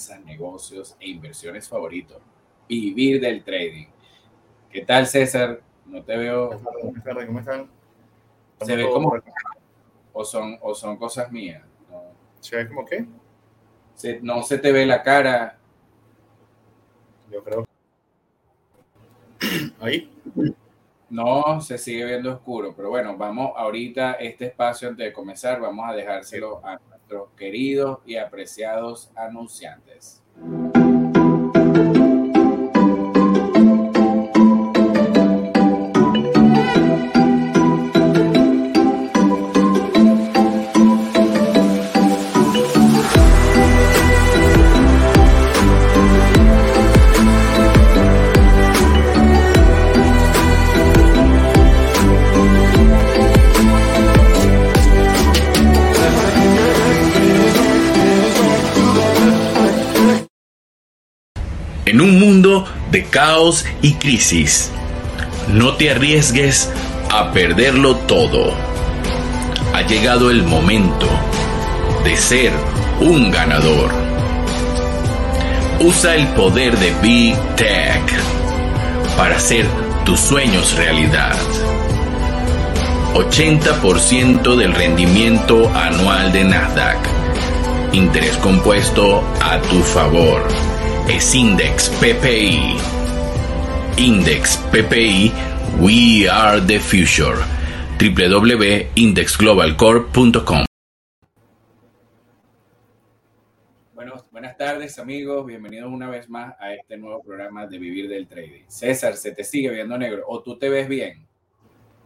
finanzas, negocios e inversiones favorito, Vivir del Trading. ¿Qué tal César? No te veo. Buenas tardes, ¿cómo están? ¿Se ve como o son, o son cosas mías? No. ¿Se ve como qué? Se, no se te ve la cara. Yo creo. Ahí. No, se sigue viendo oscuro, pero bueno, vamos ahorita, este espacio antes de comenzar, vamos a dejárselo a nuestros queridos y apreciados anunciantes. Un mundo de caos y crisis, no te arriesgues a perderlo todo. Ha llegado el momento de ser un ganador. Usa el poder de Big Tech para hacer tus sueños realidad. 80% del rendimiento anual de Nasdaq. Interés compuesto a tu favor es Index PPI. Index PPI, We Are the Future. www.indexglobalcorp.com. Bueno, buenas tardes amigos, bienvenidos una vez más a este nuevo programa de Vivir del Trading. César, ¿se te sigue viendo negro o tú te ves bien?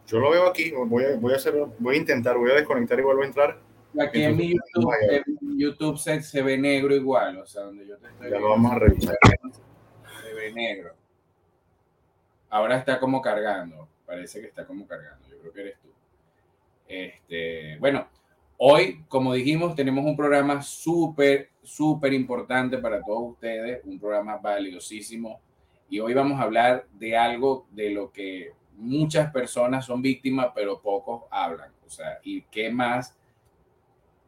Yo lo veo aquí, voy a, voy a, hacer, voy a intentar, voy a desconectar y vuelvo a entrar. Aquí en mi YouTube, en YouTube se, se, ve negro igual, o sea, donde yo te estoy Ya lo vamos a revisar. Se ve negro. Ahora está como cargando, parece que está como cargando, yo creo que eres tú. Este, bueno, hoy, como dijimos, tenemos un programa súper, súper importante para todos ustedes, un programa valiosísimo, y hoy vamos a hablar de algo de lo que muchas personas son víctimas, pero pocos hablan, o sea, y qué más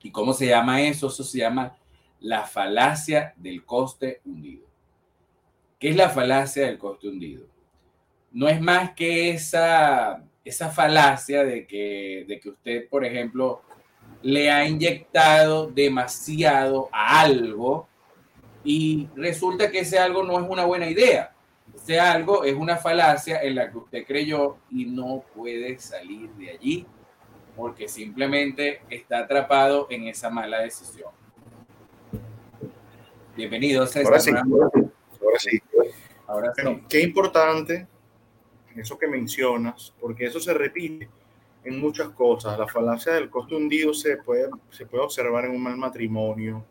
¿Y cómo se llama eso? Eso se llama la falacia del coste hundido. ¿Qué es la falacia del coste hundido? No es más que esa, esa falacia de que, de que usted, por ejemplo, le ha inyectado demasiado a algo y resulta que ese algo no es una buena idea. Ese algo es una falacia en la que usted creyó y no puede salir de allí porque simplemente está atrapado en esa mala decisión. Bienvenidos a Ahora sí, ahora sí. Ahora sí. Qué importante eso que mencionas, porque eso se repite en muchas cosas. La falacia del coste hundido se puede, se puede observar en un mal matrimonio,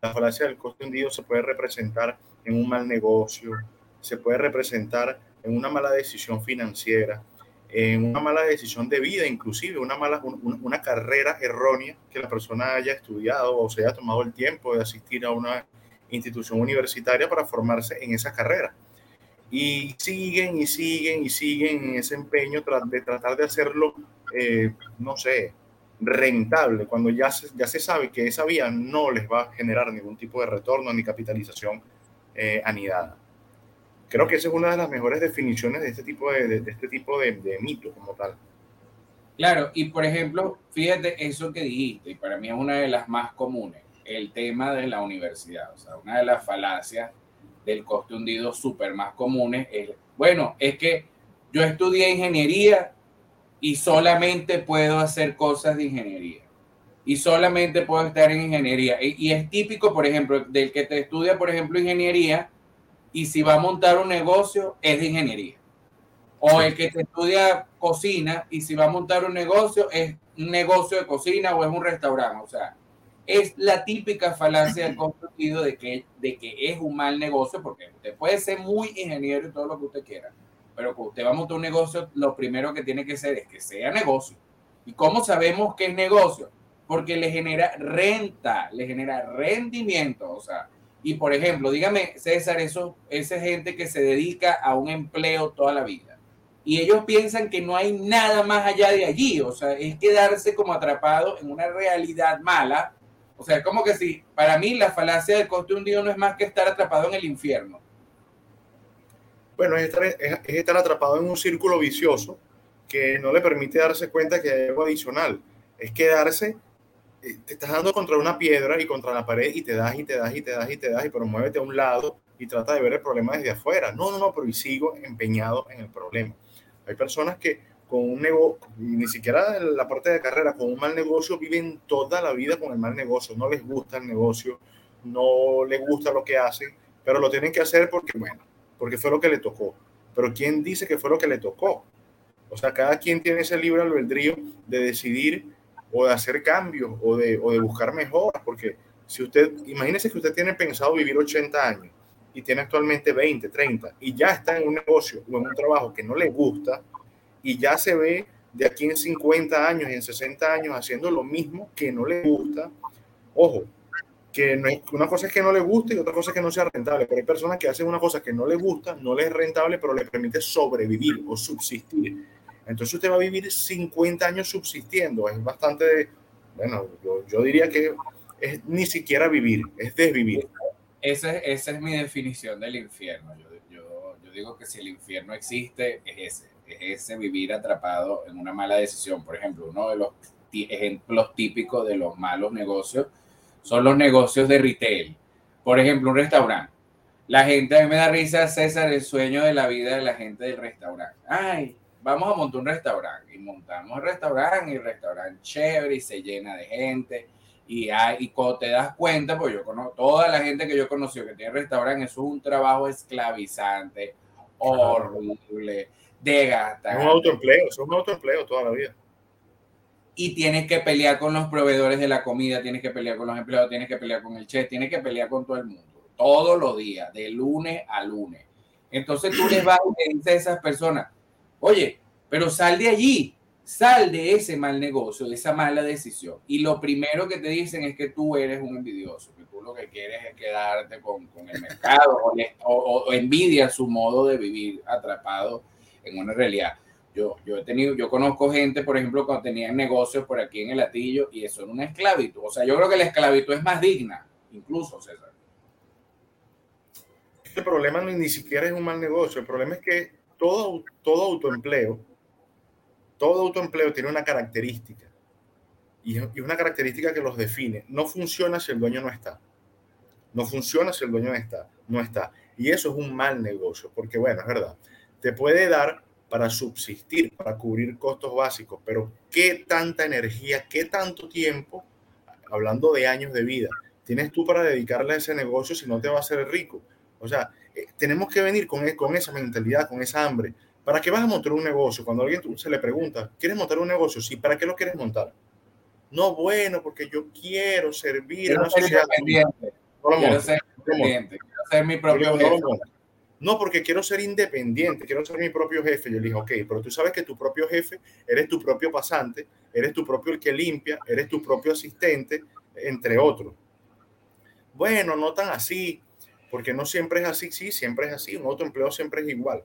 la falacia del coste hundido se puede representar en un mal negocio, se puede representar en una mala decisión financiera, en una mala decisión de vida, inclusive una, mala, una, una, carrera errónea que la persona haya estudiado o se haya tomado el tiempo de asistir a una institución universitaria para formarse en esa carrera. Y siguen y siguen y siguen en ese empeño de tratar de hacerlo, eh, no sé, rentable, cuando ya se, ya se sabe que esa vía no les va a generar ningún tipo de retorno ni capitalización eh, anidada creo que esa es una de las mejores definiciones de este tipo de, de, de este tipo de, de, mito como tal. Claro, y por ejemplo, fíjate eso que dijiste, y para mí es una de las más comunes, el tema de la universidad, o sea, una de las falacias del coste hundido súper más comunes es, bueno, es que yo estudié ingeniería y solamente puedo hacer cosas de ingeniería. Y solamente puedo estar en ingeniería. Y, y es típico, por ejemplo, del que te estudia, por ejemplo, ingeniería, y si va a montar un negocio es de ingeniería. O el que te estudia cocina y si va a montar un negocio es un negocio de cocina o es un restaurante. O sea, es la típica falacia del construido de que, de que es un mal negocio, porque usted puede ser muy ingeniero y todo lo que usted quiera, pero cuando usted va a montar un negocio, lo primero que tiene que ser es que sea negocio. ¿Y cómo sabemos que es negocio? Porque le genera renta, le genera rendimiento. O sea, y por ejemplo, dígame, César, eso, esa gente que se dedica a un empleo toda la vida y ellos piensan que no hay nada más allá de allí, o sea, es quedarse como atrapado en una realidad mala. O sea, como que sí, para mí la falacia del coste hundido no es más que estar atrapado en el infierno. Bueno, es estar, es estar atrapado en un círculo vicioso que no le permite darse cuenta que hay algo adicional. Es quedarse, te estás dando contra una piedra y contra la pared y te das y te das y te das y te das, y pero muévete a un lado y trata de ver el problema desde afuera. No, no, no, pero y sigo empeñado en el problema. Hay personas que con un negocio, ni siquiera la parte de carrera, con un mal negocio, viven toda la vida con el mal negocio. No les gusta el negocio, no les gusta lo que hacen, pero lo tienen que hacer porque, bueno, porque fue lo que le tocó. Pero ¿quién dice que fue lo que le tocó? O sea, cada quien tiene ese libre albedrío de decidir o de hacer cambios o de, o de buscar mejoras, porque si usted, imagínese que usted tiene pensado vivir 80 años y tiene actualmente 20, 30 y ya está en un negocio o en un trabajo que no le gusta y ya se ve de aquí en 50 años en 60 años haciendo lo mismo que no le gusta, ojo, que no es, una cosa es que no le guste y otra cosa es que no sea rentable, pero hay personas que hacen una cosa que no le gusta, no le es rentable, pero le permite sobrevivir o subsistir. Entonces usted va a vivir 50 años subsistiendo, es bastante, bueno, yo, yo diría que es ni siquiera vivir, es desvivir. Esa, esa es mi definición del infierno. Yo, yo, yo, digo que si el infierno existe, es ese, es ese vivir atrapado en una mala decisión. Por ejemplo, uno de los ejemplos típicos de los malos negocios son los negocios de retail. Por ejemplo, un restaurante. La gente, a mí me da risa, César, el sueño de la vida de la gente del restaurante. Ay, vamos a montar un restaurante. Y montamos el restaurante y el restaurante chévere y se llena de gente y, hay, y cuando te das cuenta, pues yo conozco, toda la gente que yo he conocido que tiene restaurante, eso es un trabajo esclavizante, horrible, de gastar. Es un autoempleo, es un autoempleo toda la vida. Y tienes que pelear con los proveedores de la comida, tienes que pelear con los empleados, tienes que pelear con el chef, tienes que pelear con todo el mundo, todos los días, de lunes a lunes. Entonces tú les vas y le dices a esas personas, oye, pero sal de allí, Sal de ese mal negocio, de esa mala decisión. Y lo primero que te dicen es que tú eres un envidioso, que tú lo que quieres es quedarte con, con el mercado o, o, envidia su modo de vivir atrapado en una realidad. Yo, yo he tenido, yo conozco gente, por ejemplo, cuando tenían negocios por aquí en el latillo y eso era una esclavitud. O sea, yo creo que la esclavitud es más digna, incluso, César. Este problema ni siquiera es un mal negocio. El problema es que todo, todo autoempleo todo autoempleo tiene una característica y una característica que los define. No funciona si el dueño no está. No funciona si el dueño no está. No está. Y eso es un mal negocio, porque bueno, es verdad. Te puede dar para subsistir, para cubrir costos básicos, pero ¿qué tanta energía, qué tanto tiempo, hablando de años de vida, tienes tú para dedicarle a ese negocio si no te va a hacer rico? O sea, eh, tenemos que venir con, con esa mentalidad, con esa hambre ¿Para qué vas a montar un negocio? Cuando alguien se le pregunta, ¿quieres montar un negocio? Sí, ¿para qué lo quieres montar? No, bueno, porque yo quiero servir quiero a la sociedad. No quiero ser independiente, quiero ser mi propio jefe. No, porque quiero ser independiente, quiero ser mi propio jefe. Yo le dije, ok, pero tú sabes que tu propio jefe eres tu propio pasante, eres tu propio el que limpia, eres tu propio asistente, entre otros. Bueno, no tan así, porque no siempre es así, sí, siempre es así. Un otro empleo siempre es igual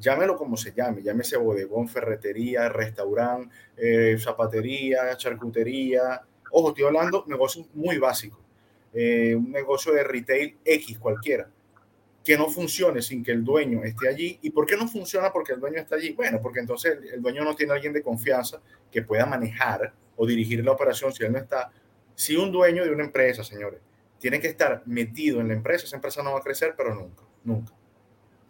llámelo como se llame, llámese bodegón, ferretería, restaurante, eh, zapatería, charcutería. Ojo, estoy hablando negocios muy básicos. Eh, un negocio de retail X cualquiera, que no funcione sin que el dueño esté allí. ¿Y por qué no funciona porque el dueño está allí? Bueno, porque entonces el dueño no tiene alguien de confianza que pueda manejar o dirigir la operación si él no está. Si un dueño de una empresa, señores, tiene que estar metido en la empresa, esa empresa no va a crecer, pero nunca, nunca.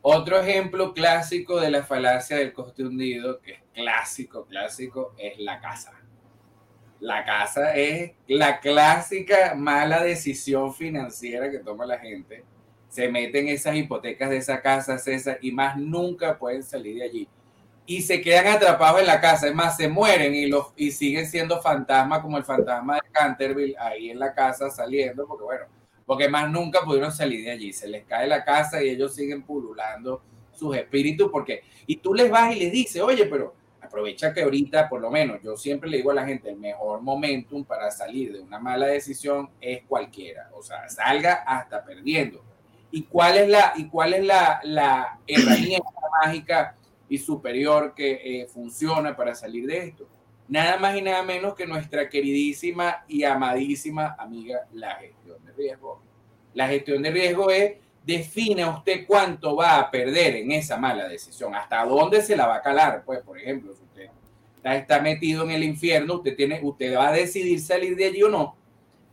Otro ejemplo clásico de la falacia del coste hundido, que es clásico, clásico, es la casa. La casa es la clásica mala decisión financiera que toma la gente. Se meten esas hipotecas de esa casa, César, y más nunca pueden salir de allí. Y se quedan atrapados en la casa, es más, se mueren y, los, y siguen siendo fantasmas como el fantasma de Canterville ahí en la casa saliendo, porque bueno, porque más nunca pudieron salir de allí. Se les cae la casa y ellos siguen pululando sus espíritus porque, y tú les vas y les dices, oye, pero aprovecha que ahorita, por lo menos, yo siempre le digo a la gente, el mejor momentum para salir de una mala decisión es cualquiera, o sea, salga hasta perdiendo. ¿Y cuál es la, y cuál es la, la herramienta mágica y superior que eh, funciona para salir de esto. Nada más y nada menos que nuestra queridísima y amadísima amiga, la gestión de riesgo. La gestión de riesgo es defina usted cuánto va a perder en esa mala decisión, hasta dónde se la va a calar. Pues, por ejemplo, si usted está metido en el infierno, usted, tiene, usted va a decidir salir de allí o no,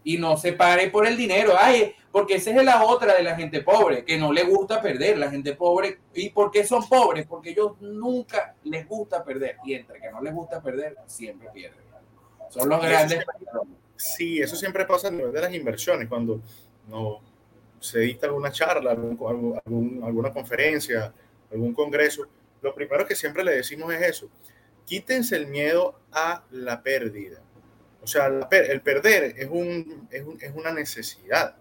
y no se pare por el dinero. Ay, porque esa es la otra de la gente pobre, que no le gusta perder. La gente pobre, ¿y por qué son pobres? Porque ellos nunca les gusta perder, y entre que no les gusta perder, siempre pierden. Son los grandes. Sí, eso siempre pasa a nivel de las inversiones, cuando no se dicta alguna charla, alguna conferencia, algún congreso, lo primero que siempre le decimos es eso, quítense el miedo a la pérdida. O sea, el perder es, un, es, un, es una necesidad.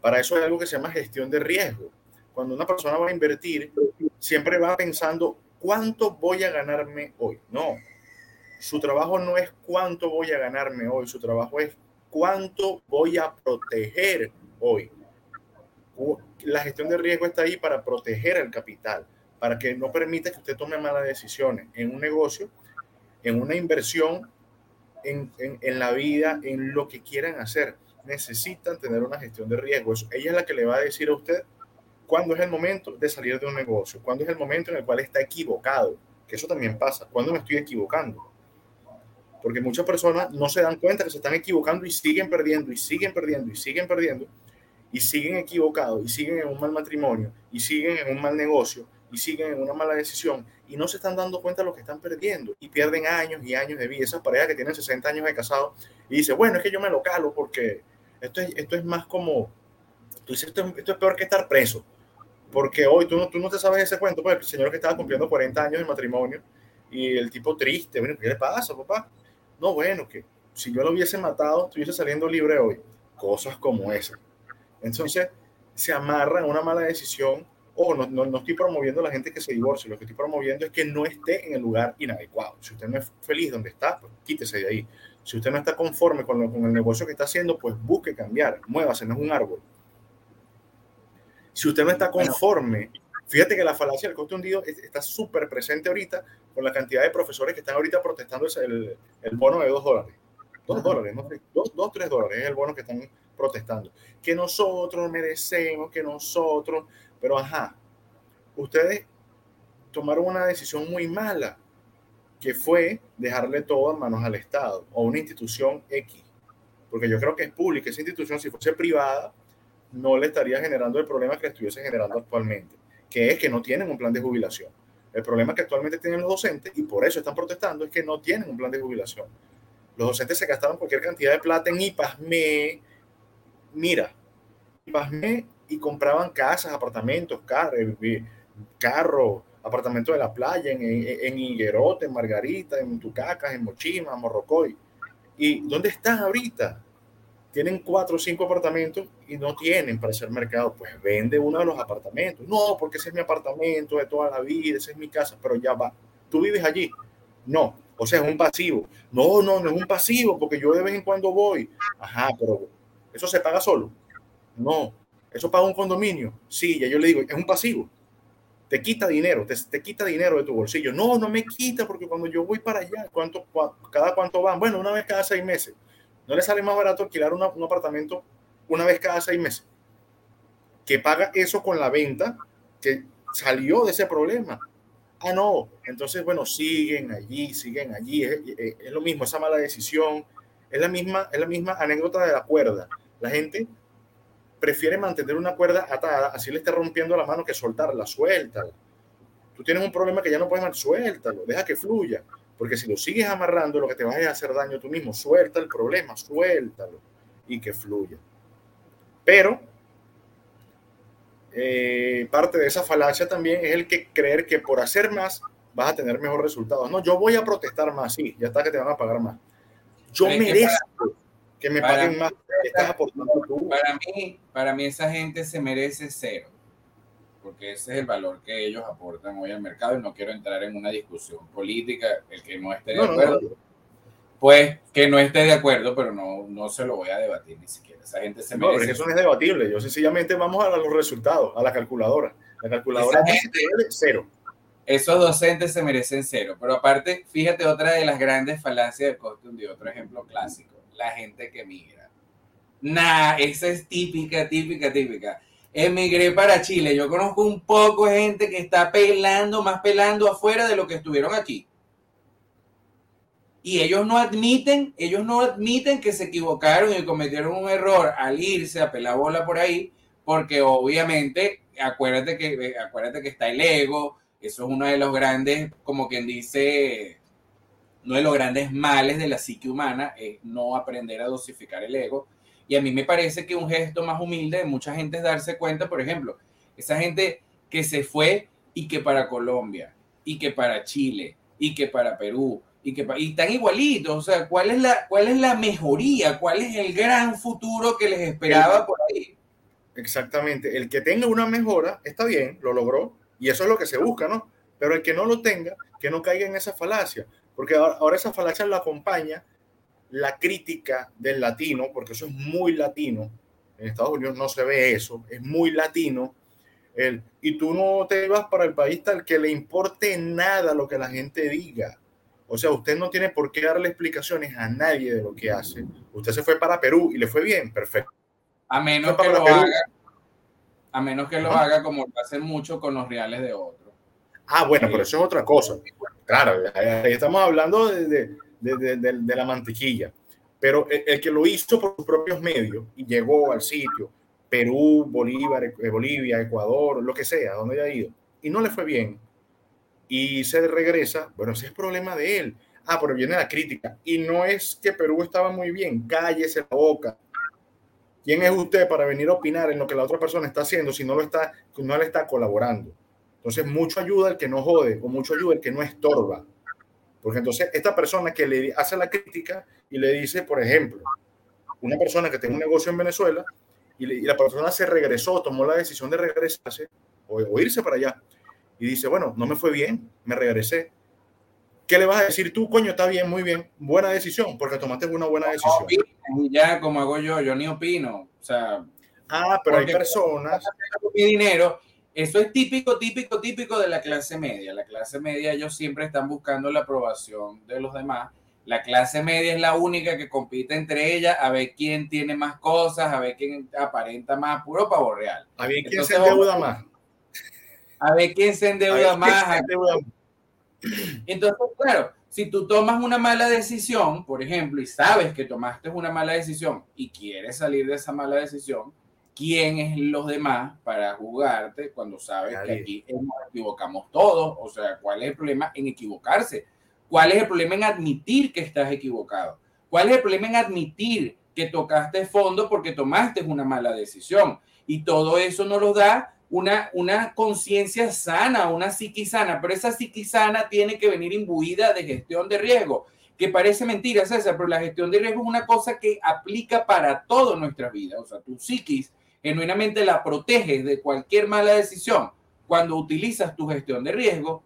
Para eso hay algo que se llama gestión de riesgo. Cuando una persona va a invertir, siempre va pensando, ¿cuánto voy a ganarme hoy? No, su trabajo no es cuánto voy a ganarme hoy, su trabajo es cuánto voy a proteger hoy la gestión de riesgo está ahí para proteger el capital, para que no permita que usted tome malas decisiones en un negocio, en una inversión, en, en, la vida, en lo que quieran hacer. Necesitan tener una gestión de riesgo. ella es la que le va a decir a usted cuándo es el momento de salir de un negocio, cuándo es el momento en el cual está equivocado, que eso también pasa, cuándo me estoy equivocando. Porque muchas personas no se dan cuenta que se están equivocando y siguen perdiendo y siguen perdiendo y siguen perdiendo y siguen equivocados y siguen en un mal matrimonio y siguen en un mal negocio y siguen en una mala decisión y no se están dando cuenta de lo que están perdiendo y pierden años y años de vida. Esas parejas que tienen 60 años de casado y dice, bueno, es que yo me lo calo porque esto es, esto es más como, tú dices, esto, esto es peor que estar preso. Porque hoy tú no, tú no te sabes ese cuento, pues el señor que estaba cumpliendo 40 años de matrimonio y el tipo triste, bueno, ¿qué le pasa, papá? No, bueno, que si yo lo hubiese matado, estuviese saliendo libre hoy. Cosas como esas. Entonces, se amarra a una mala decisión o no, no, estoy promoviendo a la gente que se divorcie, lo que estoy promoviendo es que no esté en el lugar inadecuado. Si usted no es feliz donde está, pues quítese de ahí. Si usted no está conforme con, con el negocio que está haciendo, pues busque cambiar, muévase, no es un árbol. Si usted no está conforme, fíjate que la falacia del coste hundido está súper presente ahorita con la cantidad de profesores que están ahorita protestando el, el bono de dos dólares. Dos dólares, no dos, dos, tres dólares es el bono que están protestando. Que nosotros merecemos, que nosotros, pero ajá, ustedes tomaron una decisión muy mala, que fue dejarle todo en manos al Estado o una institución X. Porque yo creo que es pública, esa institución, si fuese privada, no le estaría generando el problema que estuviese generando actualmente, que es que no tienen un plan de jubilación. El problema que actualmente tienen los docentes, y por eso están protestando, es que no tienen un plan de jubilación. Los docentes se gastaban cualquier cantidad de plata en IPASME, mira, pasmé y compraban casas, apartamentos, eh, carros, apartamentos de la playa, en, en, Higuerote, en Margarita, en Tucacas, en Mochima, en Morrocoy. ¿Y dónde están ahorita? Tienen cuatro o cinco apartamentos y no tienen para hacer mercado. Pues vende uno de los apartamentos. No, porque ese es mi apartamento de toda la vida, esa es mi casa, pero ya va. ¿Tú vives allí? No. O sea, es un pasivo. No, no, no es un pasivo, porque yo de vez en cuando voy. Ajá, pero ¿Eso se paga solo? No. ¿Eso paga un condominio? Sí, ya yo le digo, es un pasivo. Te quita dinero, te, quita dinero de tu bolsillo. No, no me quita porque cuando yo voy para allá, ¿cuánto, ¿cada cuánto van? Bueno, una vez cada seis meses. ¿No le sale más barato alquilar un apartamento una vez cada seis meses? Que paga eso con la venta que salió de ese problema. Ah, no. Entonces, bueno, siguen allí, siguen allí. Es, es, lo mismo, esa mala decisión. Es la misma, es la misma anécdota de la cuerda. La gente prefiere mantener una cuerda atada, así le está rompiendo la mano que soltarla, suéltala. Tú tienes un problema que ya no puedes más, suéltalo, deja que fluya, porque si lo sigues amarrando, lo que te vas a hacer daño tú mismo. Suelta el problema, suéltalo y que fluya. Pero eh, parte de esa falacia también es el que creer que por hacer más vas a tener mejores resultados. No, yo voy a protestar más, sí, ya está que te van a pagar más. Yo merezco que me paguen más. Para mí, para mí esa gente se merece cero, porque ese es el valor que ellos aportan hoy al mercado y no quiero entrar en una discusión política, el que no esté de acuerdo, pues que no esté de acuerdo, pero no, no se lo voy a debatir ni siquiera. Esa gente se merece. eso no es debatible, yo sencillamente vamos a los resultados, a la calculadora. La calculadora gente, cero. esos docentes se merecen cero. Pero aparte, fíjate otra de las grandes falacias de Costum, de otro ejemplo clásico, la gente que migra. Nah, esa es típica, típica, típica. Emigré para Chile. Yo conozco un poco de gente que está pelando, más pelando afuera de lo que estuvieron aquí. Y ellos no admiten, ellos no admiten que se equivocaron y cometieron un error al irse a pelar bola por ahí, porque obviamente, acuérdate que, acuérdate que está el ego, eso es uno de los grandes, como quien dice, uno de los grandes males de la psique humana, es no aprender a dosificar el ego. Y a mí me parece que un gesto más humilde de mucha gente es darse cuenta, por ejemplo, esa gente que se fue y que para Colombia, y que para Chile, y que para Perú, y que y están igualitos. O sea, ¿cuál es, la, ¿cuál es la mejoría? ¿Cuál es el gran futuro que les esperaba por ahí? Exactamente. El que tenga una mejora está bien, lo logró, y eso es lo que se busca, ¿no? Pero el que no lo tenga, que no caiga en esa falacia, porque ahora, esa falacia la acompaña la crítica del latino, porque eso es muy latino. En Estados Unidos no se ve eso, es muy latino. El, y tú no te vas para el país tal que le importe nada lo que la gente diga. O sea, usted no tiene por qué darle explicaciones a nadie de lo que hace. Usted se fue para Perú y le fue bien, perfecto. A menos que lo haga a menos que lo haga como lo hacen mucho con los reales de otros. Ah, bueno, pero eso es otra cosa. Claro, ahí estamos hablando de, la mantequilla. Pero el, que lo hizo por sus propios medios y llegó al sitio, Perú, Bolívar, eh, Bolivia, Ecuador, lo que sea, donde haya ido, y no le fue bien, y se regresa, bueno, ese es problema de él. Ah, pero viene la crítica. Y no es que Perú estaba muy bien, cállese la boca. ¿Quién es usted para venir a opinar en lo que la otra persona está haciendo si no, lo está, no le está colaborando? Entonces, mucho ayuda el que no jode o mucho ayuda el que no estorba. Porque entonces, esta persona que le hace la crítica y le dice, por ejemplo, una persona que tiene un negocio en Venezuela y, la persona se regresó, tomó la decisión de regresarse o irse para allá y dice, bueno, no me fue bien, me regresé ¿qué le vas a decir tú? Coño, está bien, muy bien, buena decisión, porque tomaste una buena decisión. ya, como hago yo, yo ni opino. O sea, ah, pero hay personas. Mi dinero, eso es típico, típico, típico de la clase media. La clase media, ellos siempre están buscando la aprobación de los demás. La clase media es la única que compite entre ellas a ver quién tiene más cosas, a ver quién aparenta más, puro pavo real. A ver quién se endeuda más. A ver quién se endeuda más. Entonces, claro, si tú tomas una mala decisión, por ejemplo, y sabes que tomaste una mala decisión y quieres salir de esa mala decisión, ¿quién es los demás para jugarte cuando sabes que aquí nos equivocamos todos? O sea, ¿cuál es el problema en equivocarse? ¿Cuál es el problema en admitir que estás equivocado? ¿Cuál es el problema en admitir que tocaste fondo porque tomaste una mala decisión? Y todo eso nos lo da una, una conciencia sana, una psiqui sana, pero esa psiqui sana tiene que venir imbuida de gestión de riesgo, que parece mentira, César, pero la gestión de riesgo es una cosa que aplica para toda nuestra vida. O sea, tu psiquis genuinamente la proteges de cualquier mala decisión cuando utilizas tu gestión de riesgo,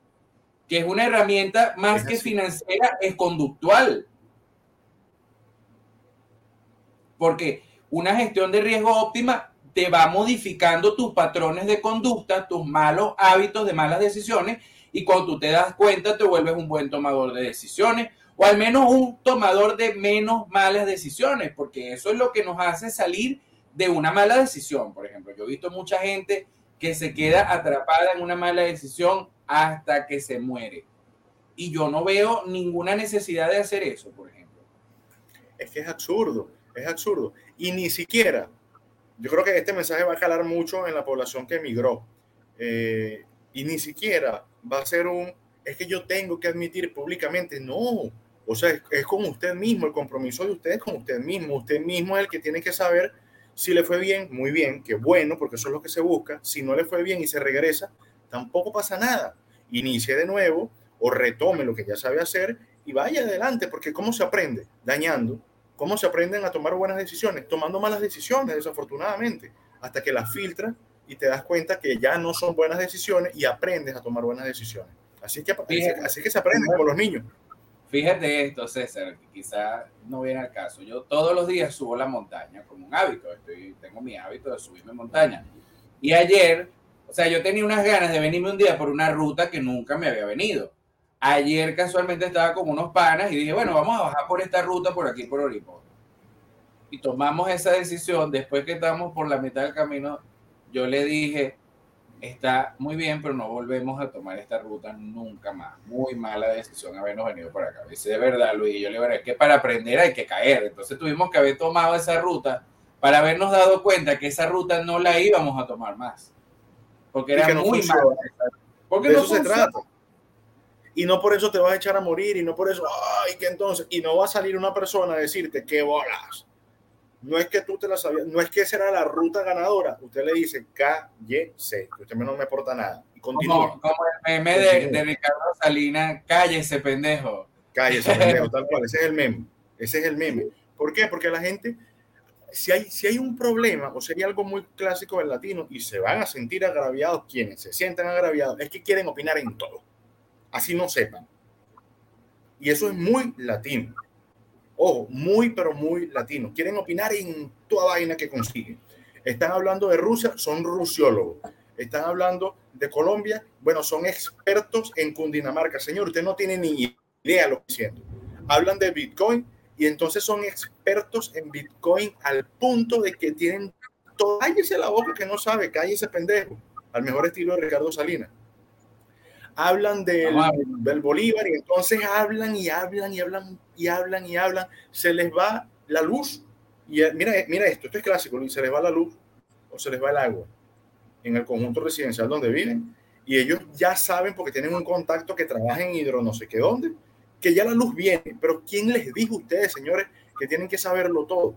que es una herramienta más que financiera, es conductual. Porque una gestión de riesgo óptima te va modificando tus patrones de conducta, tus malos hábitos de malas decisiones y cuando tú te das cuenta te vuelves un buen tomador de decisiones o al menos un tomador de menos malas decisiones, porque eso es lo que nos hace salir de una mala decisión. Por ejemplo, yo he visto mucha gente que se queda atrapada en una mala decisión hasta que se muere. Y yo no veo ninguna necesidad de hacer eso, por ejemplo. Es que es absurdo, es absurdo. Y ni siquiera yo creo que este mensaje va a calar mucho en la población que emigró. Eh, y ni siquiera va a ser un, es que yo tengo que admitir públicamente, no. O sea, es, es con usted mismo, el compromiso de usted es con usted mismo. Usted mismo es el que tiene que saber si le fue bien, muy bien, que bueno, porque eso es lo que se busca. Si no le fue bien y se regresa, tampoco pasa nada. Inicie de nuevo o retome lo que ya sabe hacer y vaya adelante, porque ¿cómo se aprende? Dañando, ¿Cómo se aprenden a tomar buenas decisiones? Tomando malas decisiones, desafortunadamente, hasta que las filtras y te das cuenta que ya no son buenas decisiones y aprendes a tomar buenas decisiones. Así que, así que se aprende como los niños. Fíjate esto, César, que quizá no viene al caso. Yo todos los días subo la montaña como un hábito. Estoy, tengo mi hábito de subirme montaña. Y ayer O sea, yo tenía unas ganas de venirme un día por una ruta que nunca me había venido. Ayer casualmente estaba con unos panas y dije, bueno, vamos a bajar por esta ruta por aquí, por Oripo. Y tomamos esa decisión. Después que estábamos por la mitad del camino, yo le dije, está muy bien, pero no volvemos a tomar esta ruta nunca más. Muy mala decisión habernos venido por acá. Dice, de verdad, Luis, yo le digo, es que para aprender hay que caer. Entonces tuvimos que haber tomado esa ruta para habernos dado cuenta que esa ruta no la íbamos a tomar más. Porque era muy mala. Porque de no eso se trata. Y no por eso te vas a echar a morir y no por eso, ay, que entonces, y no va a salir una persona a decirte qué bolas no es que tú te la sabías, no es que esa era la ruta ganadora. Usted le dice cállese, usted no me aporta nada. Y continúa. Como, el meme de, Ricardo Salinas, cállese, pendejo. Cállese, pendejo, tal cual. Ese es el meme. Ese es el meme. ¿Por qué? Porque la gente, si hay, si hay un problema o si hay algo muy clásico del latino y se van a sentir agraviados, quienes se sientan agraviados, es que quieren opinar en todo. Así no sepan. Y eso es muy latino. Ojo, muy, pero muy latino. Quieren opinar en toda vaina que consiguen. Están hablando de Rusia, son rusiólogos. Están hablando de Colombia, bueno, son expertos en Cundinamarca. Señor, usted no tiene ni idea lo que siento. Hablan de Bitcoin y entonces son expertos en Bitcoin al punto de que tienen todo. Cállese la boca que no sabe, cállese pendejo. Al mejor estilo de Ricardo Salinas hablan del, del, Bolívar y entonces hablan y hablan y hablan y hablan y hablan, se les va la luz. Y eh, mira, mira esto, esto es clásico, se les va la luz o se les va el agua en el conjunto residencial donde viven y ellos ya saben porque tienen un contacto que trabaja en hidro no sé qué dónde, que ya la luz viene, pero ¿quién les dijo a ustedes, señores, que tienen que saberlo todo?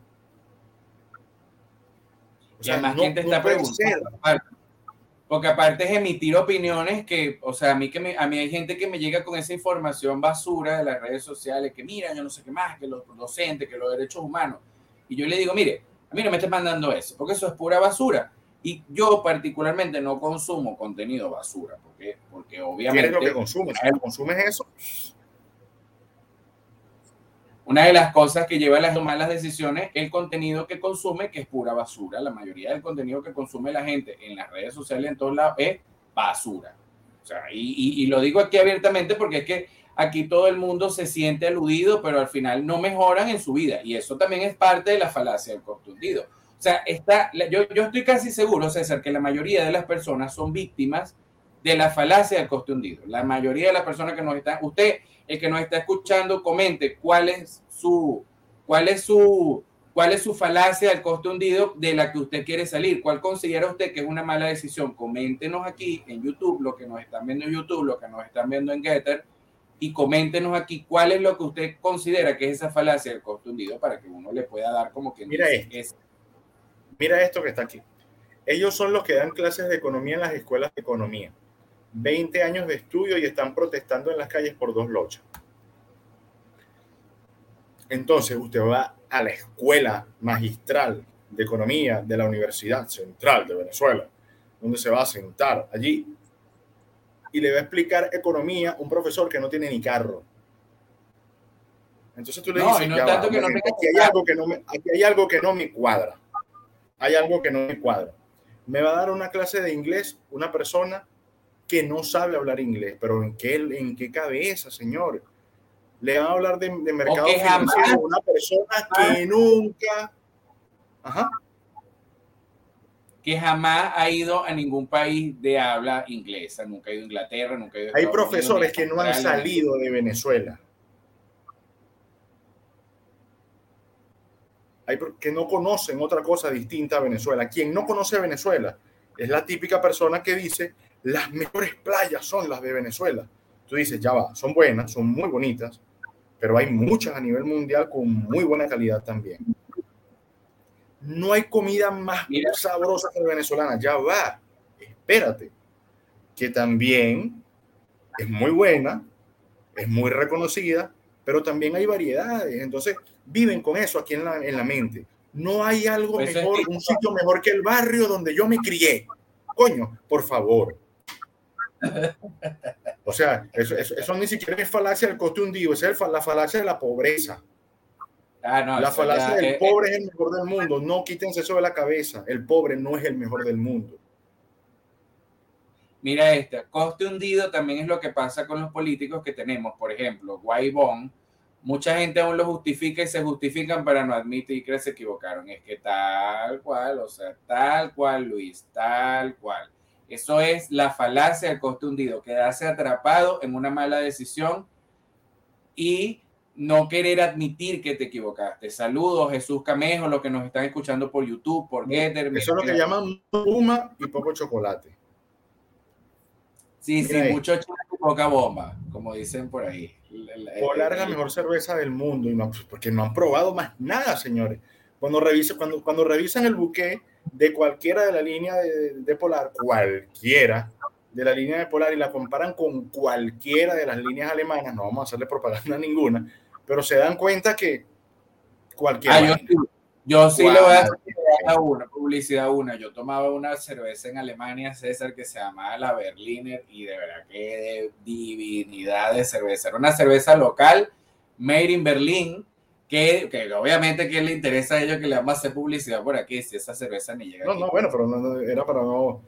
O sea, más no, está preguntando. Porque aparte es emitir opiniones que, o sea, a mí, que me, a mí hay gente que me llega con esa información basura de las redes sociales, que mira, yo no sé qué más, que los docentes, que los derechos humanos. Y yo le digo, mire, a mí no me estés mandando eso, porque eso es pura basura. Y yo particularmente no consumo contenido basura, porque, porque obviamente... ¿Qué es lo que consumes? ¿Consumes eso? Una de las cosas que lleva a las malas decisiones, el contenido que consume, que es pura basura. La mayoría del contenido que consume la gente en las redes sociales en todos lados es basura. O sea, y, y, lo digo aquí abiertamente porque es que aquí todo el mundo se siente aludido, pero al final no mejoran en su vida. Y eso también es parte de la falacia del contundido. O sea, está, yo, yo estoy casi seguro, César, que la mayoría de las personas son víctimas de la falacia del coste hundido. La mayoría de las personas que nos están, usted, el que nos está escuchando, comente cuál es su, cuál es su, cuál es su falacia del coste hundido de la que usted quiere salir. ¿Cuál considera usted que es una mala decisión? Coméntenos aquí en YouTube, lo que nos están viendo en YouTube, lo que nos están viendo en Getter, y coméntenos aquí cuál es lo que usted considera que es esa falacia del coste hundido para que uno le pueda dar como que mira esto. Mira esto que está aquí. Ellos son los que dan clases de economía en las escuelas de economía. 20 años de estudio y están protestando en las calles por dos lochas. Entonces usted va a la escuela magistral de economía de la Universidad Central de Venezuela, donde se va a sentar allí y le va a explicar economía un profesor que no tiene ni carro. Entonces tú le dices, no aquí, hay algo que no me, aquí hay algo que no me cuadra. Hay algo que no me cuadra. Me va a dar una clase de inglés una persona que no sabe hablar inglés, pero ¿en qué, en qué cabeza, señor? Le van a hablar de, mercado financiero a una persona que nunca... Ajá. Que jamás ha ido a ningún país de habla inglesa, nunca ha ido a Inglaterra, nunca ha ido a Hay profesores que no han salido de Venezuela. Hay que no conocen otra cosa distinta a Venezuela. Quien no conoce Venezuela es la típica persona que dice las mejores playas son las de Venezuela. Tú dices, ya va, son buenas, son muy bonitas, pero hay muchas a nivel mundial con muy buena calidad también. No hay comida más sabrosa que la venezolana, ya va, espérate, que también es muy buena, es muy reconocida, pero también hay variedades. Entonces, viven con eso aquí en la, en la mente. No hay algo pues mejor, un sitio mejor que el barrio donde yo me crié. Coño, por favor. O sea, eso, eso, ni siquiera es falacia del coste hundido, es la falacia de la pobreza. Ah, la falacia del pobre es el mejor del mundo. No quítense eso de la cabeza. El pobre no es el mejor del mundo. Mira esta, coste hundido también es lo que pasa con los políticos que tenemos. Por ejemplo, Guaybón, mucha gente aún lo justifica y se justifican para no admitir que se equivocaron. Es que tal cual, o sea, tal cual, Luis, tal cual. Eso es la falacia del coste hundido, quedarse atrapado en una mala decisión y no querer admitir que te equivocaste. Saludos, Jesús Camejo, los que nos están escuchando por YouTube, por Getter. Eso es lo que llaman puma y poco chocolate. Sí, sí, mucho chocolate y poca bomba, como dicen por ahí. Polar es la mejor cerveza del mundo, y no, pues, porque no han probado más nada, señores. Cuando, revisa, cuando, cuando revisan el buque de cualquiera de la línea de, de Polar, cualquiera, de la línea de Polar y la comparan con cualquiera de las líneas alemanas, no vamos a hacerle propaganda a ninguna, pero se dan cuenta que cualquiera. Ah, yo, sí le voy a hacer una publicidad una. Yo tomaba una cerveza en Alemania, César, que se llamaba la Berliner y de verdad que de divinidad de cerveza. Era una cerveza local, made in Berlin, que, que obviamente que le interesa a ellos que le vamos a hacer publicidad por aquí, si esa cerveza ni llega. No, no, bueno, pero no, era para no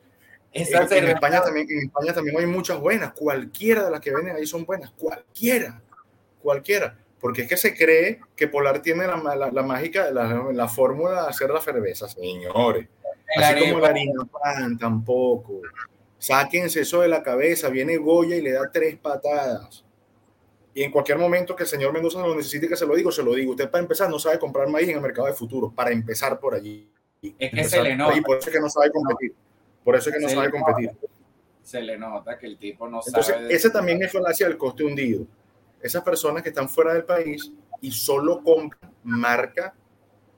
en, España también, en España también hay muchas buenas. Cualquiera de las que venden ahí son buenas. Cualquiera. Cualquiera. Porque es que se cree que Polar tiene la, la, mágica, la, la, fórmula de hacer la cerveza, señores. Así como la harina pan, tampoco. Sáquense eso de la cabeza. Viene Goya y le da tres patadas. Y en cualquier momento que el señor Mendoza lo necesite que se lo digo, se lo digo. Usted para empezar no sabe comprar maíz en el mercado de futuro. Para empezar por allí. Es que se le nota. Y por eso es que no sabe competir. Por eso es que no sabe competir. Se le nota que el tipo no Entonces, sabe. Entonces, ese también es falacia del coste hundido. Esas personas que están fuera del país y solo compran marca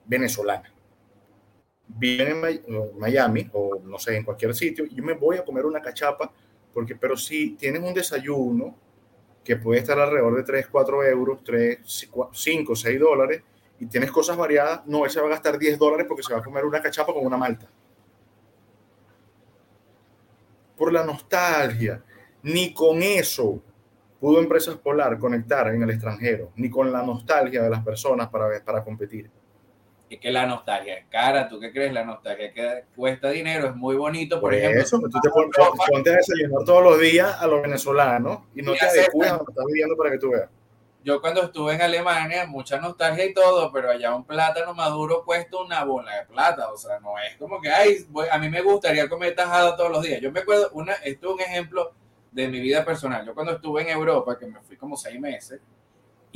venezolana. Vienen en Miami o no sé, en cualquier sitio, yo me voy a comer una cachapa, porque, pero si tienes un desayuno que puede estar alrededor de 3, 4 euros, 3, 5, 6 dólares, y tienes cosas variadas, no, él se va a gastar 10 dólares porque se va a comer una cachapa con una malta por la nostalgia. Ni con eso pudo Empresas Polar conectar en el extranjero, ni con la nostalgia de las personas para, para competir. Es que la nostalgia es cara, ¿tú qué crees? La nostalgia que cuesta dinero, es muy bonito, por, ejemplo. Eso, tú te pones, ponte a desayunar todos los días a los venezolanos y no te adecuas a lo que estás viviendo para que tú veas yo cuando estuve en Alemania, mucha nostalgia y todo, pero allá un plátano maduro cuesta una bola de plata, o sea, no es como que, ay, a mí me gustaría comer tajada todos los días. Yo me acuerdo, una, esto es un ejemplo de mi vida personal. Yo cuando estuve en Europa, que me fui como seis meses,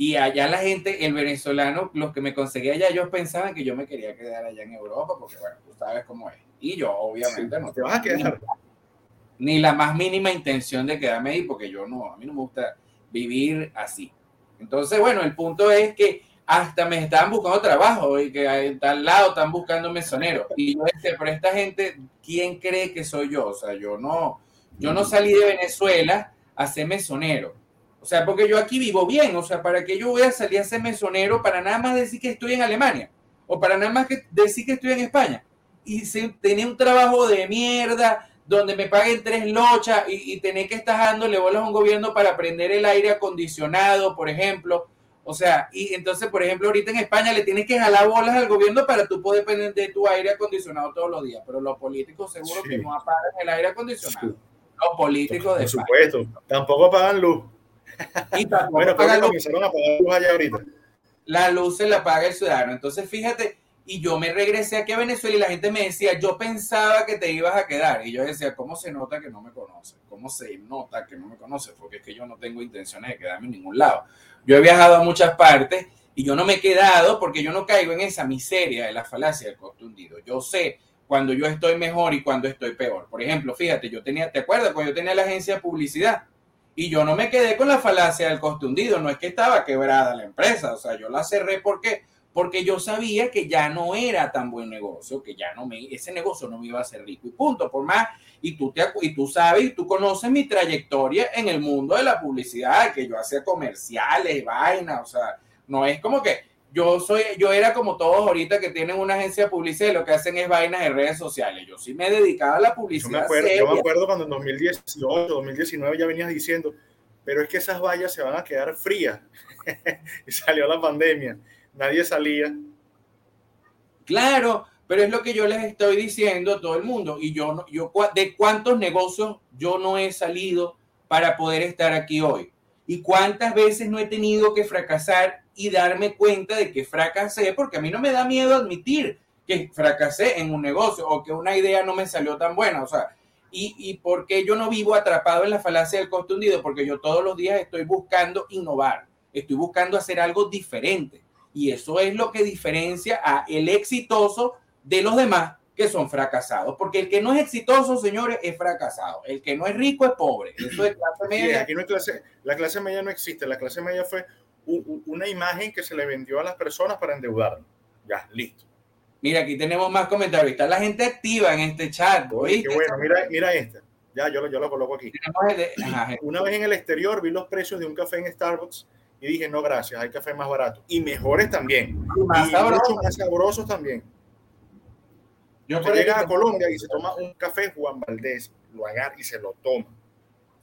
y allá la gente, el venezolano, los que me conseguía allá, ellos pensaban que yo me quería quedar allá en Europa, porque bueno, tú sabes cómo es. Y yo, obviamente, no. Te vas a quedar. Ni la más mínima intención de quedarme ahí, porque yo no, a mí no me gusta vivir así. Entonces, bueno, el punto es que hasta me estaban buscando trabajo y que en tal lado están buscando mesonero. Y yo decía, pero esta gente, ¿quién cree que soy yo? O sea, yo no, yo no salí de Venezuela a ser mesonero. O sea, porque yo aquí vivo bien. O sea, ¿para qué yo voy a salir a ser mesonero para nada más decir que estoy en Alemania? O para nada más que decir que estoy en España. Y tenía un trabajo de mierda, donde me paguen tres lochas y, y tener que estar dándole bolas a un gobierno para prender el aire acondicionado, por ejemplo. O sea, y entonces, por ejemplo, ahorita en España le tienes que jalar bolas al gobierno para tú poder prender de tu aire acondicionado todos los días. Pero los políticos seguro que no apagan el aire acondicionado. Los políticos de Por supuesto, tampoco apagan luz. Y tampoco bueno, apagan comenzaron a apagar luz allá ahorita. La luz se la paga el ciudadano. Entonces, fíjate, y yo me regresé aquí a Venezuela y la gente me decía, yo pensaba que te ibas a quedar. Y yo decía, ¿cómo se nota que no me conoce? ¿Cómo se nota que no me conoce? Porque es que yo no tengo intenciones de quedarme en ningún lado. Yo he viajado a muchas partes y yo no me he quedado porque yo no caigo en esa miseria de la falacia del costo hundido. Yo sé cuando yo estoy mejor y cuando estoy peor. Por ejemplo, fíjate, yo tenía, ¿te acuerdas cuando yo tenía la agencia de publicidad? Y yo no me quedé con la falacia del hundido, no es que estaba quebrada la empresa, o sea, yo la cerré porque porque yo sabía que ya no era tan buen negocio, que ya no me, ese negocio no me iba a ser rico y punto, por más, y tú, te, y tú sabes, y tú conoces mi trayectoria en el mundo de la publicidad, que yo hacía comerciales, vainas, o sea, no es como que yo soy, yo era como todos ahorita que tienen una agencia de publicidad y lo que hacen es vainas en redes sociales, yo sí me dedicaba a la publicidad. Yo me acuerdo, yo me acuerdo cuando en 2018, 2019 ya venías diciendo, pero es que esas vallas se van a quedar frías, y salió la pandemia nadie salía. Claro, Pero es lo que yo les estoy diciendo a todo el mundo. Y yo, yo de cuántos negocios yo no he salido para poder estar aquí hoy. Y cuántas veces no he tenido que fracasar y darme cuenta de que fracasé, porque a mí no me da miedo admitir que fracasé en un negocio o que una idea no me salió tan buena. O sea, y, y por qué yo no vivo atrapado en la falacia del costo hundido, porque yo todos los días estoy buscando innovar, estoy buscando hacer algo diferente. Y eso es lo que diferencia a el exitoso de los demás que son fracasados. Porque el que no es exitoso, señores, es fracasado. El que no es rico es pobre. Eso es clase media. aquí no clase, la clase media no existe. La clase media fue una imagen que se le vendió a las personas para endeudar. Ya, listo. Mira, aquí tenemos más comentarios. Está la gente activa en este chat. Qué bueno, mira, mira esta. Ya, yo, yo lo coloco aquí. Una vez en el exterior vi los precios de un café en Starbucks y dije, no, gracias, hay café más barato. Y mejores también. Y más sabrosos también. Yo llega a Colombia y se toma un café Juan Valdés, lo agarra y se lo toma.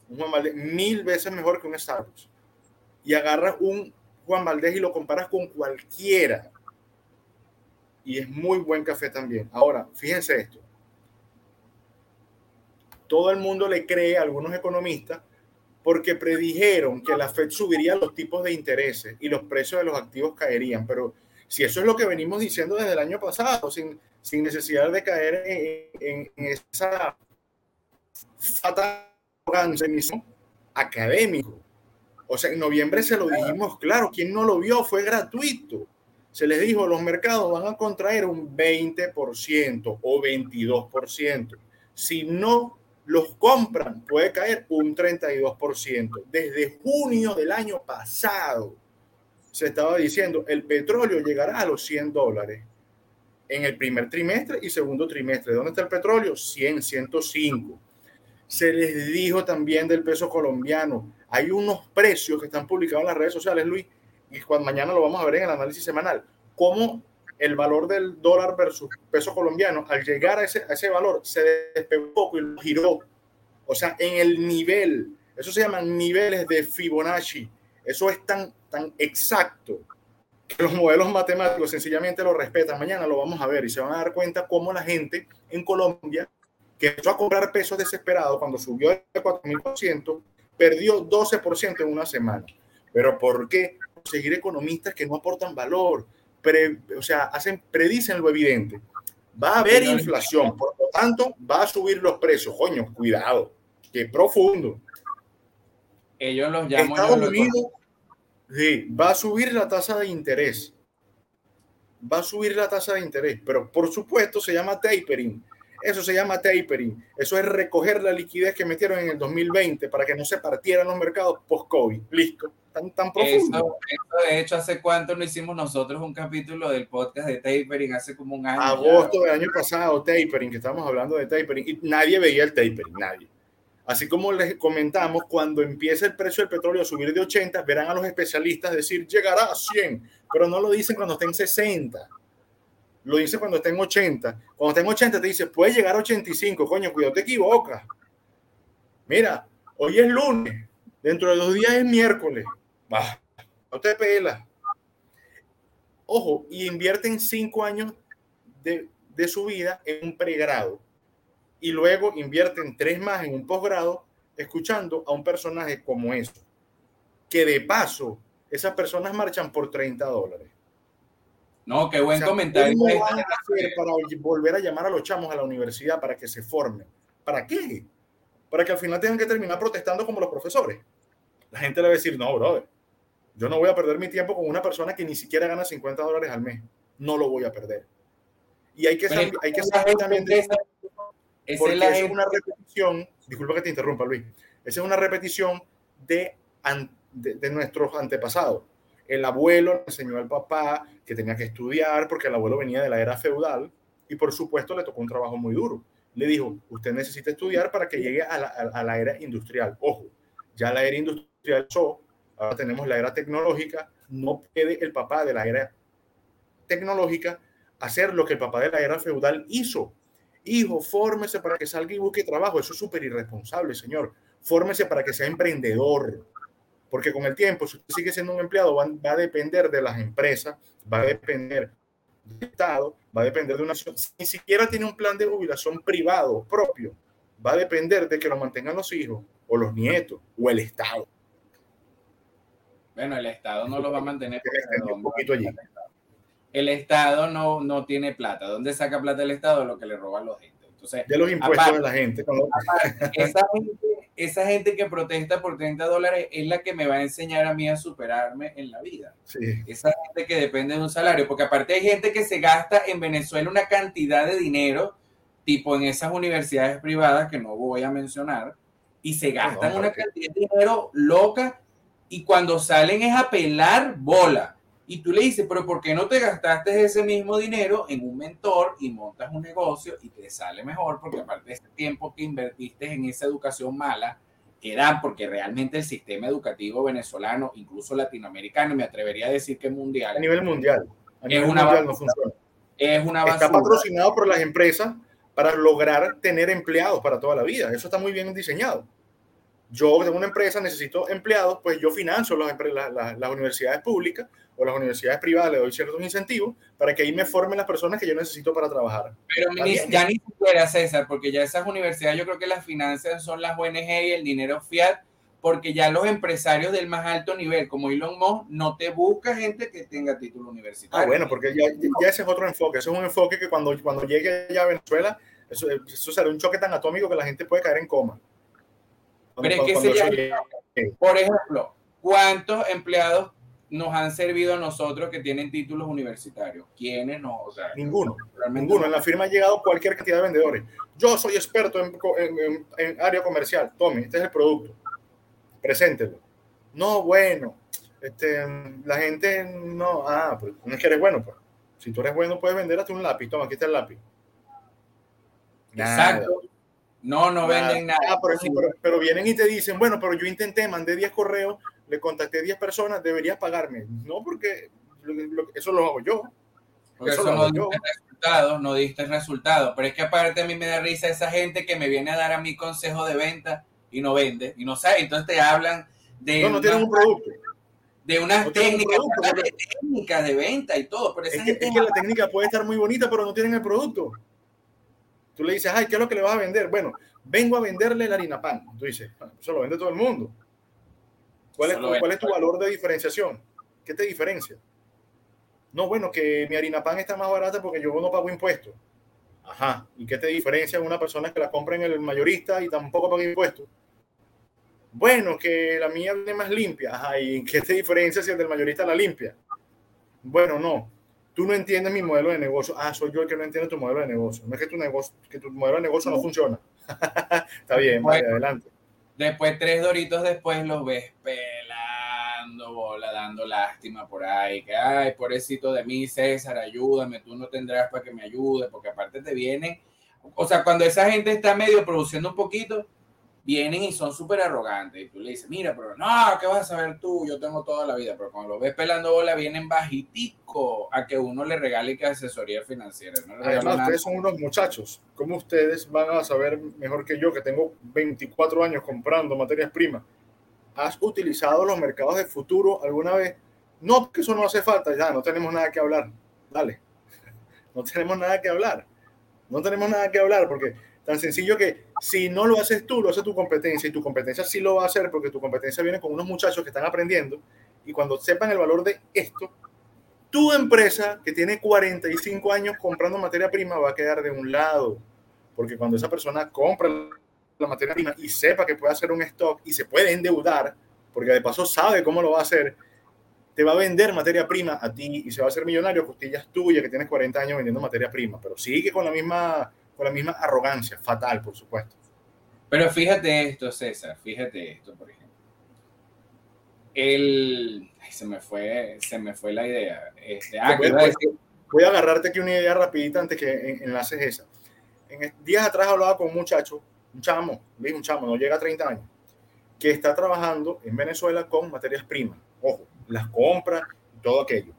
Un Juan Valdés mil veces mejor que un Starbucks. Y agarras un Juan Valdés y lo comparas con cualquiera y es muy buen café también. Ahora, fíjense esto. Todo el mundo le cree a algunos economistas porque predijeron que la Fed subiría los tipos de intereses y los precios de los activos caerían. Pero si eso es lo que venimos diciendo desde el año pasado, sin, sin necesidad de caer en, esa fatal académico. O sea, en noviembre se lo dijimos claro, quien no lo vio fue gratuito se les dijo, los mercados van a contraer un 20% o 22%. Si no los compran, puede caer un 32%. Desde junio del año pasado se estaba diciendo, el petróleo llegará a los 100 dólares en el primer trimestre y segundo trimestre. ¿Dónde está el petróleo? 100, 105. Se les dijo también del peso colombiano. Hay unos precios que están publicados en las redes sociales, Luis, y cuando mañana lo vamos a ver en el análisis semanal, cómo el valor del dólar versus peso colombiano, al llegar a ese, a ese valor, se despegó un poco y lo giró. O sea, en el nivel, eso se llaman niveles de Fibonacci. Eso es tan, tan exacto que los modelos matemáticos sencillamente lo respetan. Mañana lo vamos a ver y se van a dar cuenta cómo la gente en Colombia, que empezó a comprar pesos desesperados cuando subió de 4.000%, perdió 12% en una semana. ¿Pero por qué? seguir economistas que no aportan valor, o sea, hacen, predicen lo evidente. Va a haber inflación, por lo tanto, va a subir los precios. Coño, cuidado, qué profundo. Ellos los llaman. Estados Unidos, sí, va a subir la tasa de interés. Va a subir la tasa de interés, pero por supuesto se llama tapering. Eso se llama tapering. Eso es recoger la liquidez que metieron en el 2020 para que no se partieran los mercados post-COVID. Listo tan, profundo. de hecho, ¿hace cuánto no hicimos nosotros un capítulo del podcast de tapering? Hace como un año. Agosto del año pasado, tapering, que estamos hablando de tapering, y nadie veía el tapering, nadie. Así como les comentamos, cuando empieza el precio del petróleo a subir de 80, verán a los especialistas decir llegará a 100, pero no lo dicen cuando esté en 60. Lo dice cuando esté en 80. Cuando esté en 80 te dice, puede llegar a 85, coño, cuidado, te equivocas. Mira, hoy es lunes, dentro de dos días es miércoles no te pela. Ojo, y invierten cinco años de su vida en un pregrado y luego invierten tres más en un posgrado escuchando a un personaje como eso. Que de paso, esas personas marchan por 30 dólares. No, qué buen comentario. ¿Cómo van a hacer para volver a llamar a los chamos a la universidad para que se formen? ¿Para qué? Para que al final tengan que terminar protestando como los profesores. La gente le va a decir, no, brother, yo no voy a perder mi tiempo con una persona que ni siquiera gana 50 dólares al mes. No lo voy a perder. Y hay que, saber, hay que saber también de Porque es, es una repetición, disculpa que te interrumpa, Luis. Esa es una repetición de, de, de nuestros antepasados. El abuelo le enseñó al papá que tenía que estudiar porque el abuelo venía de la era feudal y por supuesto le tocó un trabajo muy duro. Le dijo, usted necesita estudiar para que llegue a la, a la era industrial. Ojo, ya la era industrial pasó, ahora tenemos la era tecnológica, no puede el papá de la era tecnológica hacer lo que el papá de la era feudal hizo. Hijo, fórmese para que salga y busque trabajo. Eso es súper irresponsable, señor. Fórmese para que sea emprendedor. Porque con el tiempo, si usted sigue siendo un empleado, va, a depender de las empresas, va a depender del Estado, va a depender de una... Ni siquiera tiene un plan de jubilación privado propio, va a depender de que lo mantengan los hijos o los nietos o el Estado. Bueno, el Estado no lo va a mantener. Un poquito allí. El Estado no, no tiene plata. ¿Dónde saca plata el Estado? Lo que le roban los gente. Entonces, de los impuestos de la gente. esa gente. Esa gente que protesta por 30 dólares es la que me va a enseñar a mí a superarme en la vida. Sí. Esa gente que depende de un salario, porque aparte hay gente que se gasta en Venezuela una cantidad de dinero, tipo en esas universidades privadas que no voy a mencionar, y se gastan una cantidad de dinero loca y cuando salen es a pelar bola. Y tú le dices, pero ¿por qué no te gastaste ese mismo dinero en un mentor y montas un negocio y te sale mejor? Porque aparte de ese tiempo que invertiste en esa educación mala, que dan, porque realmente el sistema educativo venezolano, incluso latinoamericano, me atrevería a decir que mundial. A nivel mundial. A nivel es una mundial no funciona. Es una basura. Está patrocinado por las empresas para lograr tener empleados para toda la vida. Eso está muy bien diseñado yo tengo una empresa, necesito empleados, pues yo financio las, las, universidades públicas o las universidades privadas, le doy ciertos incentivos para que ahí me formen las personas que yo necesito para trabajar. Pero ya ni siquiera, César, porque ya esas universidades yo creo que las finanzas son las ONG y el dinero fiat, porque ya los empresarios del más alto nivel, como Elon Musk, no te busca gente que tenga título universitario. Ah, bueno, porque ya, ya ese es otro enfoque, ese es un enfoque que cuando, cuando llegue ya a Venezuela, eso, eso será un choque tan atómico que la gente puede caer en coma. Pero es que sería, por ejemplo, ¿cuántos empleados nos han servido a nosotros que tienen títulos universitarios? ¿Quiénes no? O sea, ninguno. Ninguno. En la firma ha llegado cualquier cantidad de vendedores. Yo soy experto en, en, área comercial. Tome, este es el producto. Preséntelo. No, bueno. Este, la gente no. Ah, pues no es que eres bueno. Pues. Si tú eres bueno, puedes vender hasta un lápiz. Toma, aquí está el lápiz. Exacto. No, no venden nada. Ah, pero, vienen y te dicen, bueno, pero yo intenté, mandé 10 correos, le contacté 10 personas, deberías pagarme. No, porque eso lo hago yo. Porque eso, no diste resultados, no diste resultados. Pero es que aparte a mí me da risa esa gente que me viene a dar a mi consejo de venta y no vende, y no sabe, entonces te hablan de... No, no tienen un producto. De unas técnicas, de técnicas de venta y todo. Pero es, que, es que la técnica puede estar muy bonita, pero no tienen el producto. Tú le dices, ay, ¿qué es lo que le vas a vender? Bueno, vengo a venderle la harina pan. Tú dices, ah, eso lo vende todo el mundo. ¿Cuál es, tu, ¿Cuál es tu valor de diferenciación? ¿Qué te diferencia? No, bueno, que mi harina pan está más barata porque yo no pago impuestos. Ajá. ¿Y qué te diferencia una persona que la compra en el mayorista y tampoco paga impuestos? Bueno, que la mía viene más limpia. Ajá. ¿Y qué te diferencia si el del mayorista la limpia? Bueno, no tú no entiendes mi modelo de negocio. Ah, soy yo el que no entiende tu modelo de negocio. No es que tu, negocio, que tu modelo de negocio no funciona. Está bien, vale, adelante. Después, tres doritos después, los ves pelando bola, dando lástima por ahí. Que, ay, pobrecito de mí, César, ayúdame, tú no tendrás para que me ayude, porque aparte te vienen. O sea, cuando esa gente está medio produciendo un poquito, vienen y son súper arrogantes. Y tú le dices, mira, pero no, ¿qué vas a saber tú? Yo tengo toda la vida. Pero cuando lo ves pelando bola, vienen bajitico a que uno le regale que asesoría financiera. Además, ustedes son unos muchachos. ¿Cómo ustedes van a saber mejor que yo, que tengo 24 años comprando materias primas? ¿Has utilizado los mercados de futuro alguna vez? No, porque eso no hace falta. Ya, no tenemos nada que hablar. Dale. No tenemos nada que hablar. No tenemos nada que hablar porque Tan sencillo que si no lo haces tú, lo hace tu competencia y tu competencia sí lo va a hacer porque tu competencia viene con unos muchachos que están aprendiendo y cuando sepan el valor de esto, tu empresa que tiene 45 años comprando materia prima va a quedar de un lado. Porque cuando esa persona compra la materia prima y sepa que puede hacer un stock y se puede endeudar, porque de paso sabe cómo lo va a hacer, te va a vender materia prima a ti y se va a hacer millonario, costillas tuyas que tienes 40 años vendiendo materia prima, pero sigue con la misma con la misma arrogancia, fatal, por supuesto. Pero fíjate esto, César, fíjate esto, por ejemplo. El, se me fue, se me fue la idea. Este, ah, voy, a agarrarte aquí una idea rapidita antes que enlaces esa. En días atrás hablaba con un muchacho, un chamo, un chamo, no llega a 30 años, que está trabajando en Venezuela con materias primas. Ojo, las compras, todo aquello.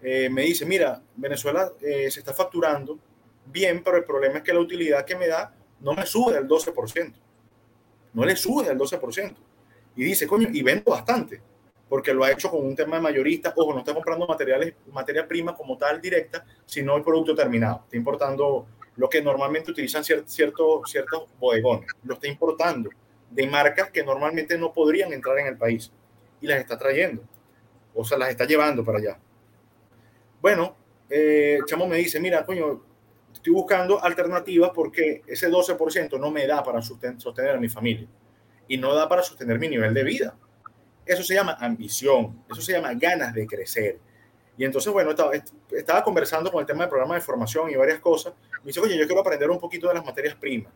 Eh, me dice, mira, Venezuela eh, se está facturando bien, pero el problema es que la utilidad que me da no me sube del 12%. No le sube del 12%. Y dice, coño, y vendo bastante. porque lo ha hecho con un tema de mayorista, ojo, no está comprando materiales, materia prima como tal directa, sino el producto terminado. Está importando lo que normalmente utilizan ciertos, ciertos bodegones, lo está importando de marcas que normalmente no podrían entrar en el país y las está trayendo, o sea, las está llevando para allá. Bueno, eh, Chamo me dice, mira, coño, estoy buscando alternativas porque ese 12% no me da para sostener a mi familia y no da para sostener mi nivel de vida. Eso se llama ambición, eso se llama ganas de crecer. Y entonces, bueno, estaba, estaba conversando con el tema del programa de formación y varias cosas. Me dice, oye, yo quiero aprender un poquito de las materias primas,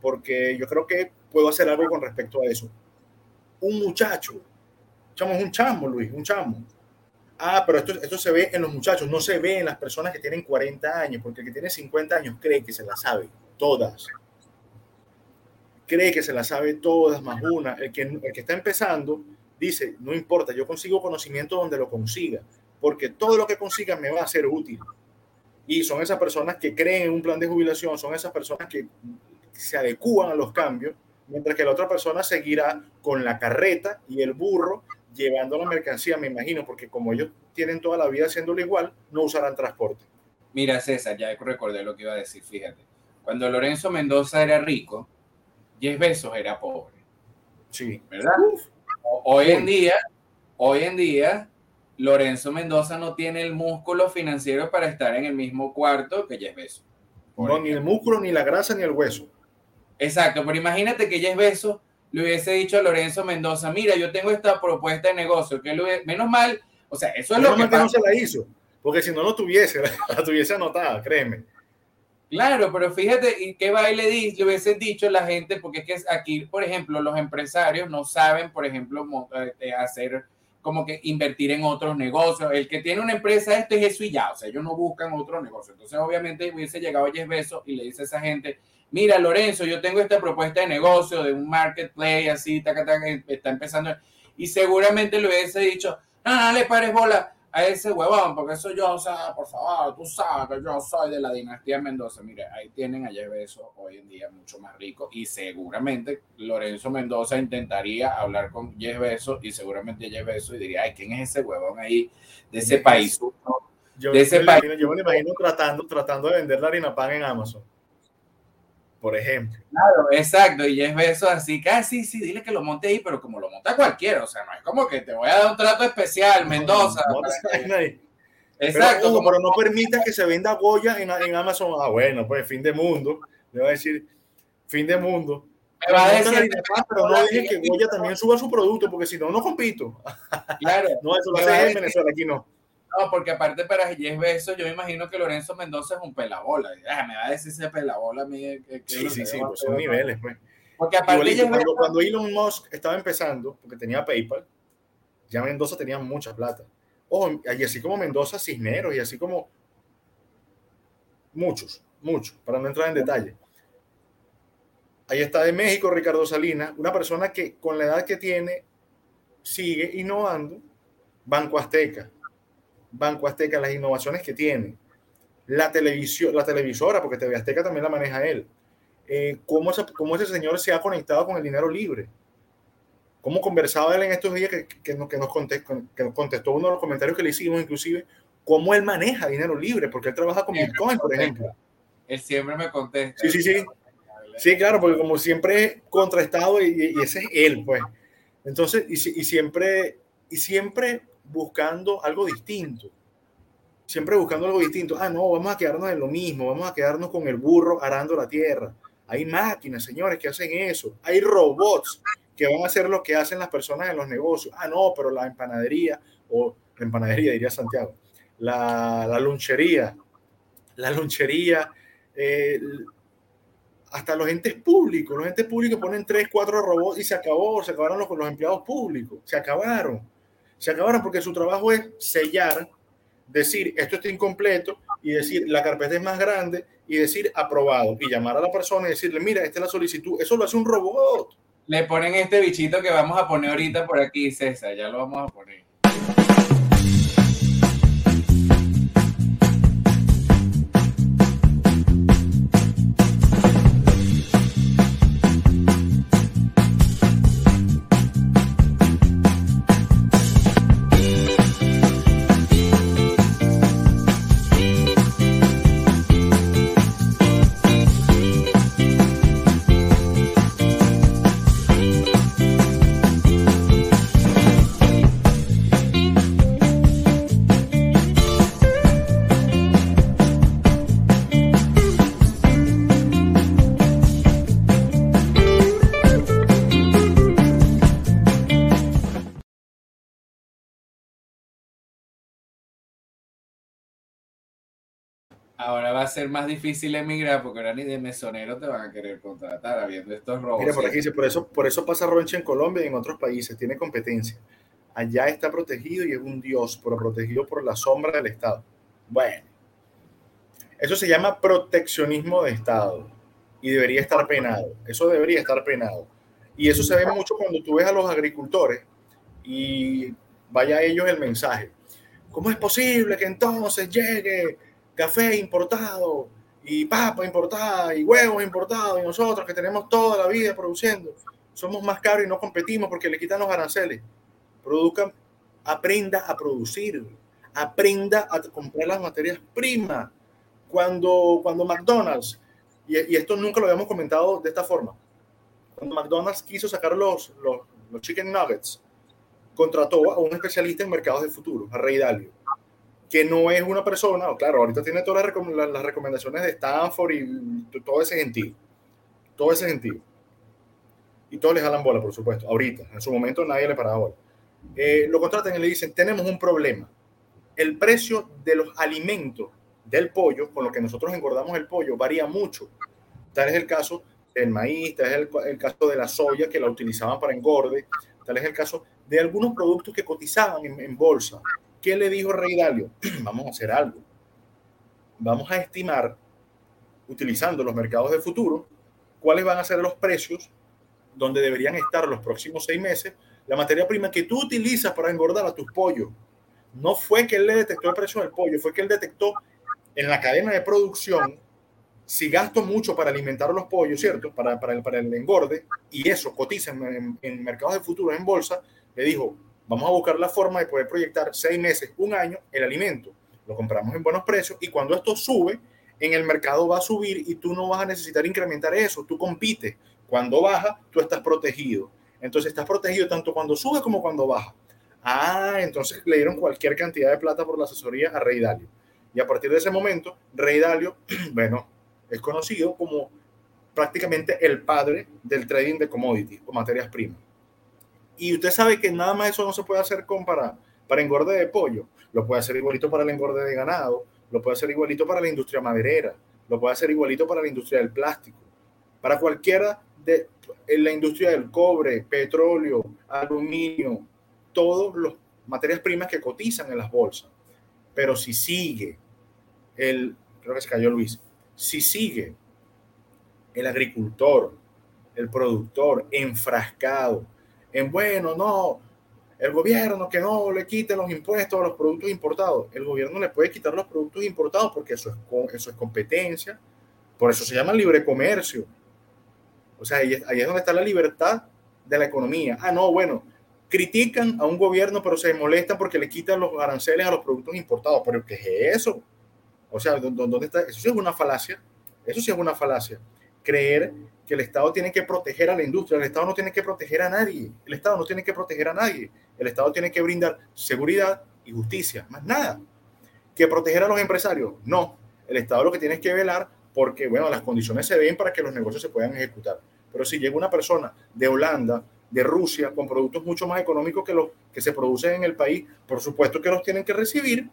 porque yo creo que puedo hacer algo con respecto a eso. Un muchacho, echamos un chamo, Luis, un chamo. Ah, pero esto, esto se ve en los muchachos, no se ve en las personas que tienen 40 años, porque el que tiene 50 años cree que se las sabe todas. Cree que se las sabe todas más una. El que, el que está empezando dice, no importa, yo consigo conocimiento donde lo consiga, porque todo lo que consiga me va a ser útil. Y son esas personas que creen en un plan de jubilación, son esas personas que se adecúan a los cambios, mientras que la otra persona seguirá con la carreta y el burro llevando la mercancía, me imagino, porque como ellos tienen toda la vida haciéndolo igual, no usarán transporte. Mira, César, ya recordé lo que iba a decir, fíjate. Cuando Lorenzo Mendoza era rico, Jeff Bezos era pobre. Sí. ¿Verdad? Hoy en día, hoy en día, Lorenzo Mendoza no tiene el músculo financiero para estar en el mismo cuarto que Jeff Bezos. No, ni el músculo, ni la grasa, ni el hueso. Exacto, pero imagínate que Jeff Bezos le hubiese dicho a Lorenzo Mendoza, mira, yo tengo esta propuesta de negocio, que menos mal, o sea, eso es lo que, no se la hizo, porque si no lo tuviese, la tuviese anotada, créeme. Claro, pero fíjate, ¿y qué baile le, le hubiese dicho la gente? Porque es que aquí, por ejemplo, los empresarios no saben, por ejemplo, eh, hacer como que invertir en otros negocios. El que tiene una empresa, esto es eso y ya, o sea, ellos no buscan otro negocio. Entonces, obviamente, hubiese llegado Jeff Bezos y le dice a esa gente, mira, Lorenzo, yo tengo esta propuesta de negocio, de un marketplace, así, taca, taca, está empezando. Y seguramente le hubiese dicho, no, no le pares bola, a ese huevón, porque eso yo, o sea, por favor, tú sabes que yo soy de la dinastía Mendoza. Mire, ahí tienen a Jeff hoy en día mucho más rico y seguramente Lorenzo Mendoza intentaría hablar con Jeff Bezos y seguramente Jeff Bezos y diría, ay, ¿quién es ese huevón ahí de ese país? Yo, de ese país. yo me imagino tratando, tratando de vender la harina pan en Amazon por ejemplo. Claro, exacto, y es eso así, casi, sí, dile que lo monte ahí, pero como lo monta cualquiera, o sea, no es como que te voy a dar un trato especial, Mendoza. Exacto. Pero, no permita que se venda Goya en, en, Amazon. Ah, bueno, pues fin de mundo. Le va a decir, fin de mundo. Me va a decir, pero no dije que Goya también suba su producto, porque si no, no compito. Claro. no, eso lo hace en Venezuela, aquí no. No, porque aparte para 10 besos, yo me imagino que Lorenzo Mendoza es un pelabola. Ah, me va a decir ese pelabola a mí. sí, sí, sí, pues son niveles, pues. Porque aparte cuando, cuando, Elon Musk estaba empezando, porque tenía PayPal, ya Mendoza tenía mucha plata. Ojo, y así como Mendoza, Cisneros, y así como muchos, muchos, para no entrar en detalle. Ahí está de México Ricardo Salinas, una persona que con la edad que tiene sigue innovando. Banco Azteca, Banco Azteca, las innovaciones que tiene, la televisión, la televisora, porque TV Azteca también la maneja él, eh, cómo, ese, cómo, ese, señor se ha conectado con el dinero libre, cómo conversaba él en estos días que, que, nos, que, nos contestó, que nos contestó uno de los comentarios que le hicimos, inclusive, cómo él maneja dinero libre, porque él trabaja con Bitcoin, por ejemplo. Él siempre me contesta. Sí, sí, sí. Sí, claro, porque como siempre es contrastado y, y ese es él, pues. Entonces, y, y siempre, y siempre buscando algo distinto. Siempre buscando algo distinto. Ah, no, vamos a quedarnos en lo mismo, vamos a quedarnos con el burro arando la tierra. Hay máquinas, señores, que hacen eso. Hay robots que van a hacer lo que hacen las personas en los negocios. Ah, no, pero la empanadería, o la empanadería, diría Santiago, la, la lunchería, la lunchería, eh, hasta los entes públicos. Los entes públicos ponen tres, cuatro robots y se acabó, se acabaron los, los empleados públicos, se acabaron se acabaron porque su trabajo es sellar, decir esto está incompleto y decir la carpeta es más grande y decir aprobado y llamar a la persona y decirle, mira, esta es la solicitud. Eso lo hace un robot. Le ponen este bichito que vamos a poner ahorita por aquí, César, ya lo vamos a poner. Ahora va a ser más difícil emigrar porque ahora ni de mesonero te van a querer contratar habiendo estos robos. Mira, por aquí dice, por eso, por eso pasa Roncha en Colombia y en otros países, tiene competencia. Allá está protegido y es un dios, pero protegido por la sombra del Estado. Bueno, eso se llama proteccionismo de Estado y debería estar penado. Eso debería estar penado. Y eso se ve mucho cuando tú ves a los agricultores y vaya a ellos el mensaje. ¿Cómo es posible que entonces llegue café importado y papa importada y huevos importados y nosotros que tenemos toda la vida produciendo somos más caros y no competimos porque le quitan los aranceles? Produzcan, aprenda a producir, aprenda a comprar las materias primas. Cuando, cuando McDonald's, y, esto nunca lo habíamos comentado de esta forma, cuando McDonald's quiso sacar los, los, los chicken nuggets, contrató a un especialista en mercados de futuro, a Rey Dalio, que no es una persona, claro, ahorita tiene todas las, recomendaciones de Stanford y todo ese gentío, todo ese gentío. Y todos le jalan bola, por supuesto, ahorita, en su momento nadie le paraba bola. Eh, lo contratan y le dicen, tenemos un problema. El precio de los alimentos del pollo, con lo que nosotros engordamos el pollo, varía mucho. Tal es el caso del maíz, tal es el, caso de la soya que la utilizaban para engorde, tal es el caso de algunos productos que cotizaban en bolsa. ¿Qué le dijo Rey Dalio? Vamos a hacer algo. Vamos a estimar, utilizando los mercados de futuro, cuáles van a ser los precios donde deberían estar los próximos seis meses la materia prima que tú utilizas para engordar a tus pollos. No fue que él le detectó el precio del pollo, fue que él detectó en la cadena de producción si gasto mucho para alimentar los pollos, ¿cierto? Para, para, el, para el engorde, y eso cotiza en, en mercados de futuro en bolsa, le dijo, vamos a buscar la forma de poder proyectar seis meses, un año, el alimento. Lo compramos en buenos precios y cuando esto sube, en el mercado va a subir y tú no vas a necesitar incrementar eso, tú compites. Cuando baja, tú estás protegido. Entonces estás protegido tanto cuando sube como cuando baja. Ah, entonces le dieron cualquier cantidad de plata por la asesoría a Rey Dalio. Y a partir de ese momento, Rey Dalio, bueno, es conocido como prácticamente el padre del trading de commodities o materias primas. Y usted sabe que nada más eso no se puede hacer para, para engorde de pollo. Lo puede hacer igualito para el engorde de ganado, lo puede hacer igualito para la industria maderera, lo puede hacer igualito para la industria del plástico, para cualquiera de en la industria del cobre, petróleo, aluminio, todas las materias primas que cotizan en las bolsas. Pero si sigue el, creo que se cayó Luis, si sigue el agricultor, el productor enfrascado en, bueno, no, el gobierno que no le quite los impuestos a los productos importados, el gobierno le puede quitar los productos importados porque eso es, eso es competencia, por eso se llama libre comercio. O sea, ahí, es donde está la libertad de la economía. Ah, no, bueno, critican a un gobierno, pero se molestan porque le quitan los aranceles a los productos importados. ¿Pero qué es eso? O sea, ¿dónde está? Eso es una falacia. Eso sí es una falacia. Creer que el Estado tiene que proteger a la industria. El Estado no tiene que proteger a nadie. El Estado no tiene que proteger a nadie. El Estado tiene que brindar seguridad y justicia. Más nada. ¿Que proteger a los empresarios? No. El Estado lo que tiene que velar porque, bueno, las condiciones se ven para que los negocios se puedan ejecutar. Pero si llega una persona de Holanda, de Rusia, con productos mucho más económicos que los que se producen en el país, por supuesto que los tienen que recibir.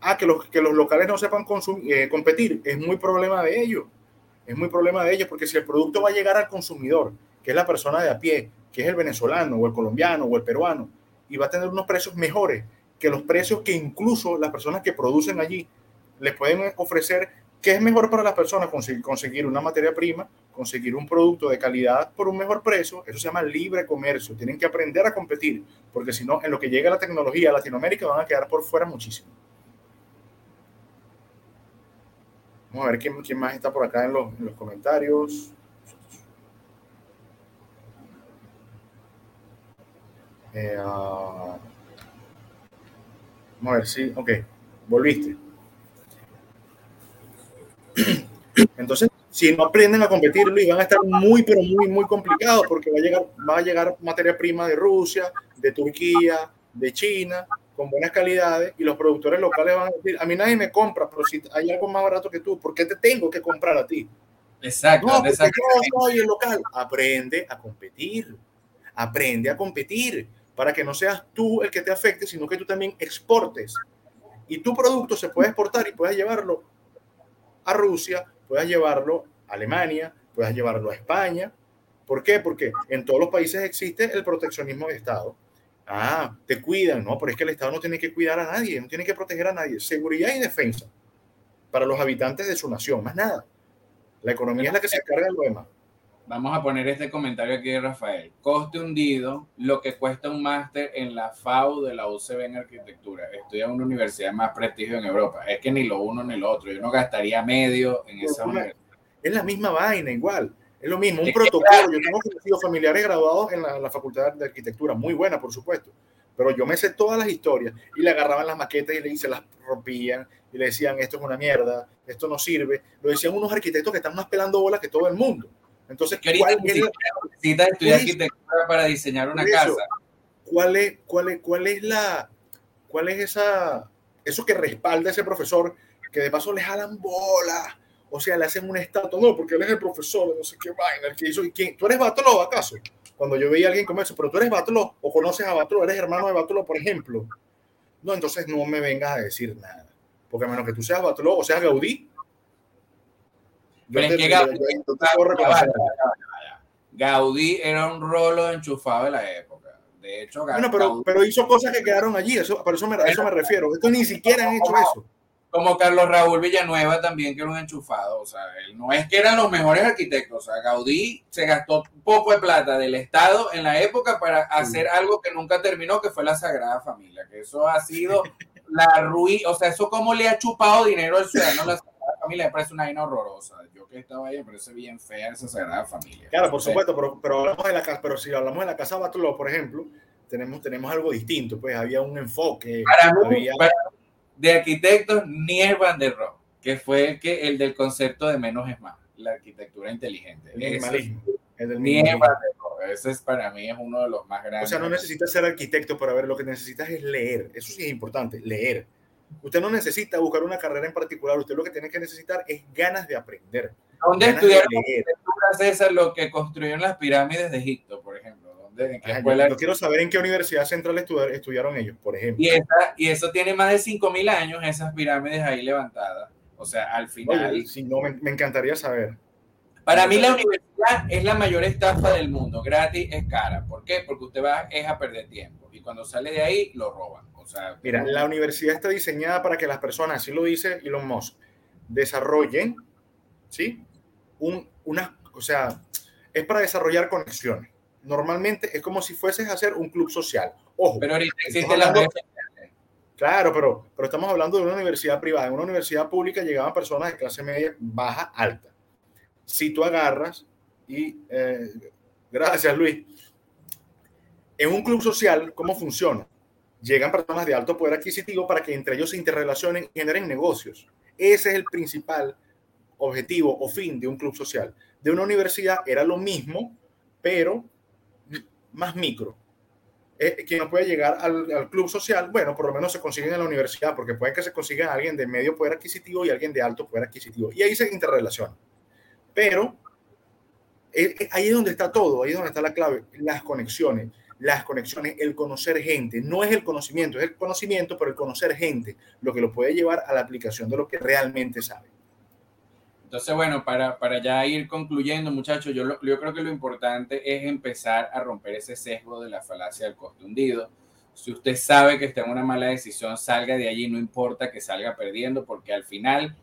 Ah, que los, que los locales no sepan consumir, eh, competir, es muy problema de ellos. Es muy problema de ellos, porque si el producto va a llegar al consumidor, que es la persona de a pie, que es el venezolano o el colombiano o el peruano, y va a tener unos precios mejores que los precios que incluso las personas que producen allí les pueden ofrecer, que es mejor para las personas conseguir, una materia prima conseguir un producto de calidad por un mejor precio, eso se llama libre comercio. Tienen que aprender a competir, porque si no, en lo que llega la tecnología a Latinoamérica van a quedar por fuera muchísimo. A ver quién, quién más está por acá en los, en los comentarios. Eh, uh, vamos a ver si, ok, volviste. Entonces, si no aprenden a competir, Luis, van a estar muy, pero muy, muy complicados porque va a llegar, va a llegar materia prima de Rusia, de Turquía, de China, con buenas calidades y los productores locales van a decir, a mí nadie me compra, pero si hay algo más barato que tú, ¿por qué te tengo que comprar a ti? Exacto. No, exacto. yo soy el local. Aprende a competir. Aprende a competir para que no seas tú el que te afecte, sino que tú también exportes. Y tu producto se puede exportar y puedes llevarlo a Rusia, puedas llevarlo a Alemania, puedas llevarlo a España. ¿Por qué? Porque en todos los países existe el proteccionismo de Estado. Ah, te cuidan, no, pero es que el Estado no tiene que cuidar a nadie, no tiene que proteger a nadie. Seguridad y defensa para los habitantes de su nación, más nada. La economía es la que se encarga de lo demás. Vamos a poner este comentario aquí de Rafael. Coste hundido, lo que cuesta un máster en la FAU de la UCB en arquitectura. Estudia en una universidad más prestigio en Europa. Es que ni lo uno ni lo otro. Yo no gastaría medio en esa universidad. Es la misma vaina, igual. Es lo mismo, un protocolo. Yo tengo conocidos familiares graduados en la, la Facultad de Arquitectura, muy buena, por supuesto. Pero yo me sé todas las historias y le agarraban las maquetas y le, y se las rompían y le decían esto es una mierda, esto no sirve. Lo decían unos arquitectos que están más pelando bolas que todo el mundo. Entonces, ¿cuál necesitas estudiar arquitectura para diseñar una casa? ¿Cuál es, cuál es, cuál es la, cuál es esa, eso que respalda a ese profesor que de paso le jalan bolas? O sea, le hacen un estatua, no, porque él es el profesor, no sé qué vaina, el que hizo, ¿y quién? ¿Tú eres Batlo acaso? Cuando yo veía a alguien como eso, pero tú eres Batlo o conoces a Batlo, eres hermano de Batlo, por ejemplo. No, entonces no me vengas a decir nada. Porque a menos que tú seas Batlo o seas Gaudí, pero es que Gaudí, Gaudí, era un rolo enchufado de la época. De hecho, bueno, pero, pero hizo cosas que quedaron allí, eso, por eso me, a eso me refiero. Esto ni siquiera han hecho eso. Como Carlos Raúl Villanueva también, que era un enchufado. O sea, él no es que eran los mejores arquitectos. O sea, Gaudí se gastó poco de plata del Estado en la época para hacer sí. algo que nunca terminó, que fue la Sagrada Familia. Que eso ha sido la ruina. O sea, eso como le ha chupado dinero al ciudadano la Sagrada Familia, me parece una vaina horrorosa que estaba ahí, me parece bien fea esa Sagrada Familia. Claro, por supuesto, pero, pero, hablamos de la casa, pero si hablamos de la Casa Batuló, por ejemplo, tenemos, tenemos algo distinto, pues había un enfoque. Para mí, había... para, de arquitectos, Nier van der Rohe, que fue el, que, el del concepto de menos es más, la arquitectura inteligente. El minimalismo. El Nier van der Rohe, ese es para mí es uno de los más grandes. O sea, no necesitas ser arquitecto para ver, lo que necesitas es leer, eso sí es importante, leer Usted no necesita buscar una carrera en particular, usted lo que tiene que necesitar es ganas de aprender. ¿Dónde estudiaron César lo que construyeron las pirámides de Egipto, por ejemplo? ¿Dónde, en qué escuela? Yo, yo, quiero saber en qué universidad central estudiar, estudiaron ellos, por ejemplo. Y, esa, y eso tiene más de 5.000 años, esas pirámides ahí levantadas. O sea, al final... Oye, si no, me, me encantaría saber. Para mí la universidad es la mayor estafa del mundo, gratis es cara. ¿Por qué? Porque usted va es a perder tiempo y cuando sale de ahí lo roban. O sea, Mira, la universidad está diseñada para que las personas, así lo dice Elon Musk, desarrollen, ¿sí? Un, una, o sea, es para desarrollar conexiones. Normalmente es como si fueses a hacer un club social. Ojo. Pero ahorita existe la Claro, pero, pero estamos hablando de una universidad privada. En una universidad pública llegaban personas de clase media, baja, alta. Si tú agarras y... Eh, gracias, Luis. En un club social, ¿cómo funciona? llegan personas de alto poder adquisitivo para que entre ellos se interrelacionen y generen negocios. Ese es el principal objetivo o fin de un club social. De una universidad era lo mismo, pero más micro. Eh, quien no puede llegar al, club social, bueno, por lo menos se consiguen en la universidad, porque pueden que se consiga alguien de medio poder adquisitivo y alguien de alto poder adquisitivo. Y ahí se interrelaciona. Pero eh, ahí es donde está todo, ahí es donde está la clave, las conexiones las conexiones, el conocer gente. No es el conocimiento, es el conocimiento, pero el conocer gente, lo que lo puede llevar a la aplicación de lo que realmente sabe. Entonces, bueno, para, para ya ir concluyendo, muchachos, yo, lo, yo creo que lo importante es empezar a romper ese sesgo de la falacia del costo hundido. Si usted sabe que está en una mala decisión, salga de allí, no importa que salga perdiendo, porque al final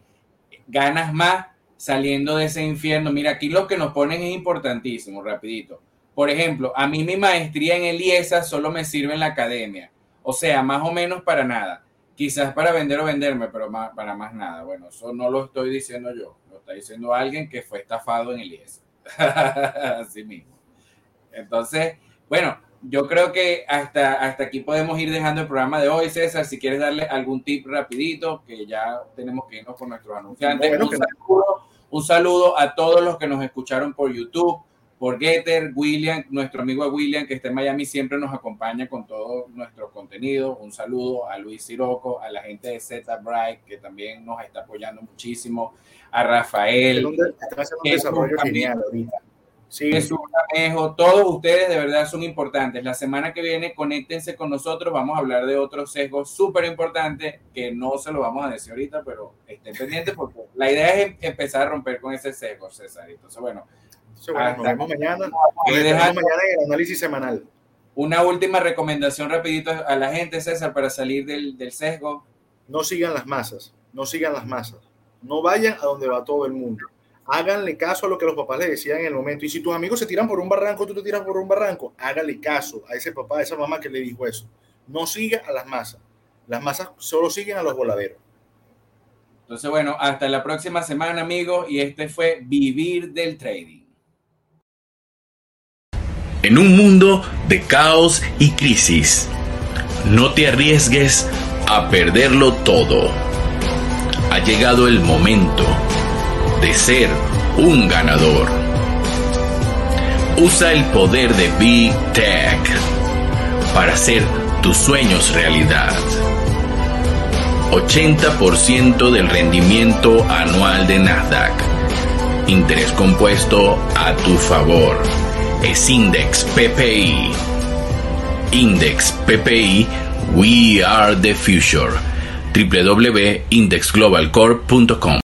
ganas más saliendo de ese infierno. Mira, aquí lo que nos ponen es importantísimo, rapidito por ejemplo, a mí mi maestría en el IESA solo me sirve en la academia. O sea, más o menos para nada. Quizás para vender o venderme, pero para más nada. Bueno, eso no lo estoy diciendo yo. Está diciendo alguien que fue estafado en el IESA. Así mismo. Entonces, bueno, yo creo que hasta, hasta aquí podemos ir dejando el programa de hoy, César. Si quieres darle algún tip rapidito, que ya tenemos que irnos con nuestros anunciantes. Bueno, un, saludo, un saludo a todos los que nos escucharon por YouTube por Getter, William, nuestro amigo William, que está en Miami, siempre nos acompaña con todo nuestro contenido. Un saludo a Luis Siroco, a la gente de Z Bright, que también nos está apoyando muchísimo, a Rafael. Está haciendo un desarrollo genial ahorita. Sí. Jesús Camejo, todos ustedes de verdad son importantes. La semana que viene conéctense con nosotros, vamos a hablar de otros sesgos súper importantes que no se lo vamos a decir ahorita, pero estén pendientes porque la idea es em-, empezar a romper con ese sesgo, César. Entonces, bueno. Nos vemos mañana. Nos vemos mañana en el análisis semanal. Una última recomendación rapidito a la gente, César, para salir del, del sesgo. No sigan las masas, no sigan las masas. No vayan a donde va todo el mundo háganle caso a lo que los papás le decían en el momento. Y si tus amigos se tiran por un barranco, tú te tiras por un barranco, hágale caso a ese papá, a esa mamá que le dijo eso. No siga a las masas. Las masas solo siguen a los voladeros. Entonces, bueno, hasta la próxima semana, amigos. Y este fue Vivir del Trading. En un mundo de caos y crisis, no te arriesgues a perderlo todo. Ha llegado el momento de ser un ganador. Usa el poder de Big Tech para hacer tus sueños realidad. 80% del rendimiento anual de Nasdaq. Interés compuesto a tu favor. Es Index PPI. Index PPI, We Are the Future. www.indexglobalcorp.com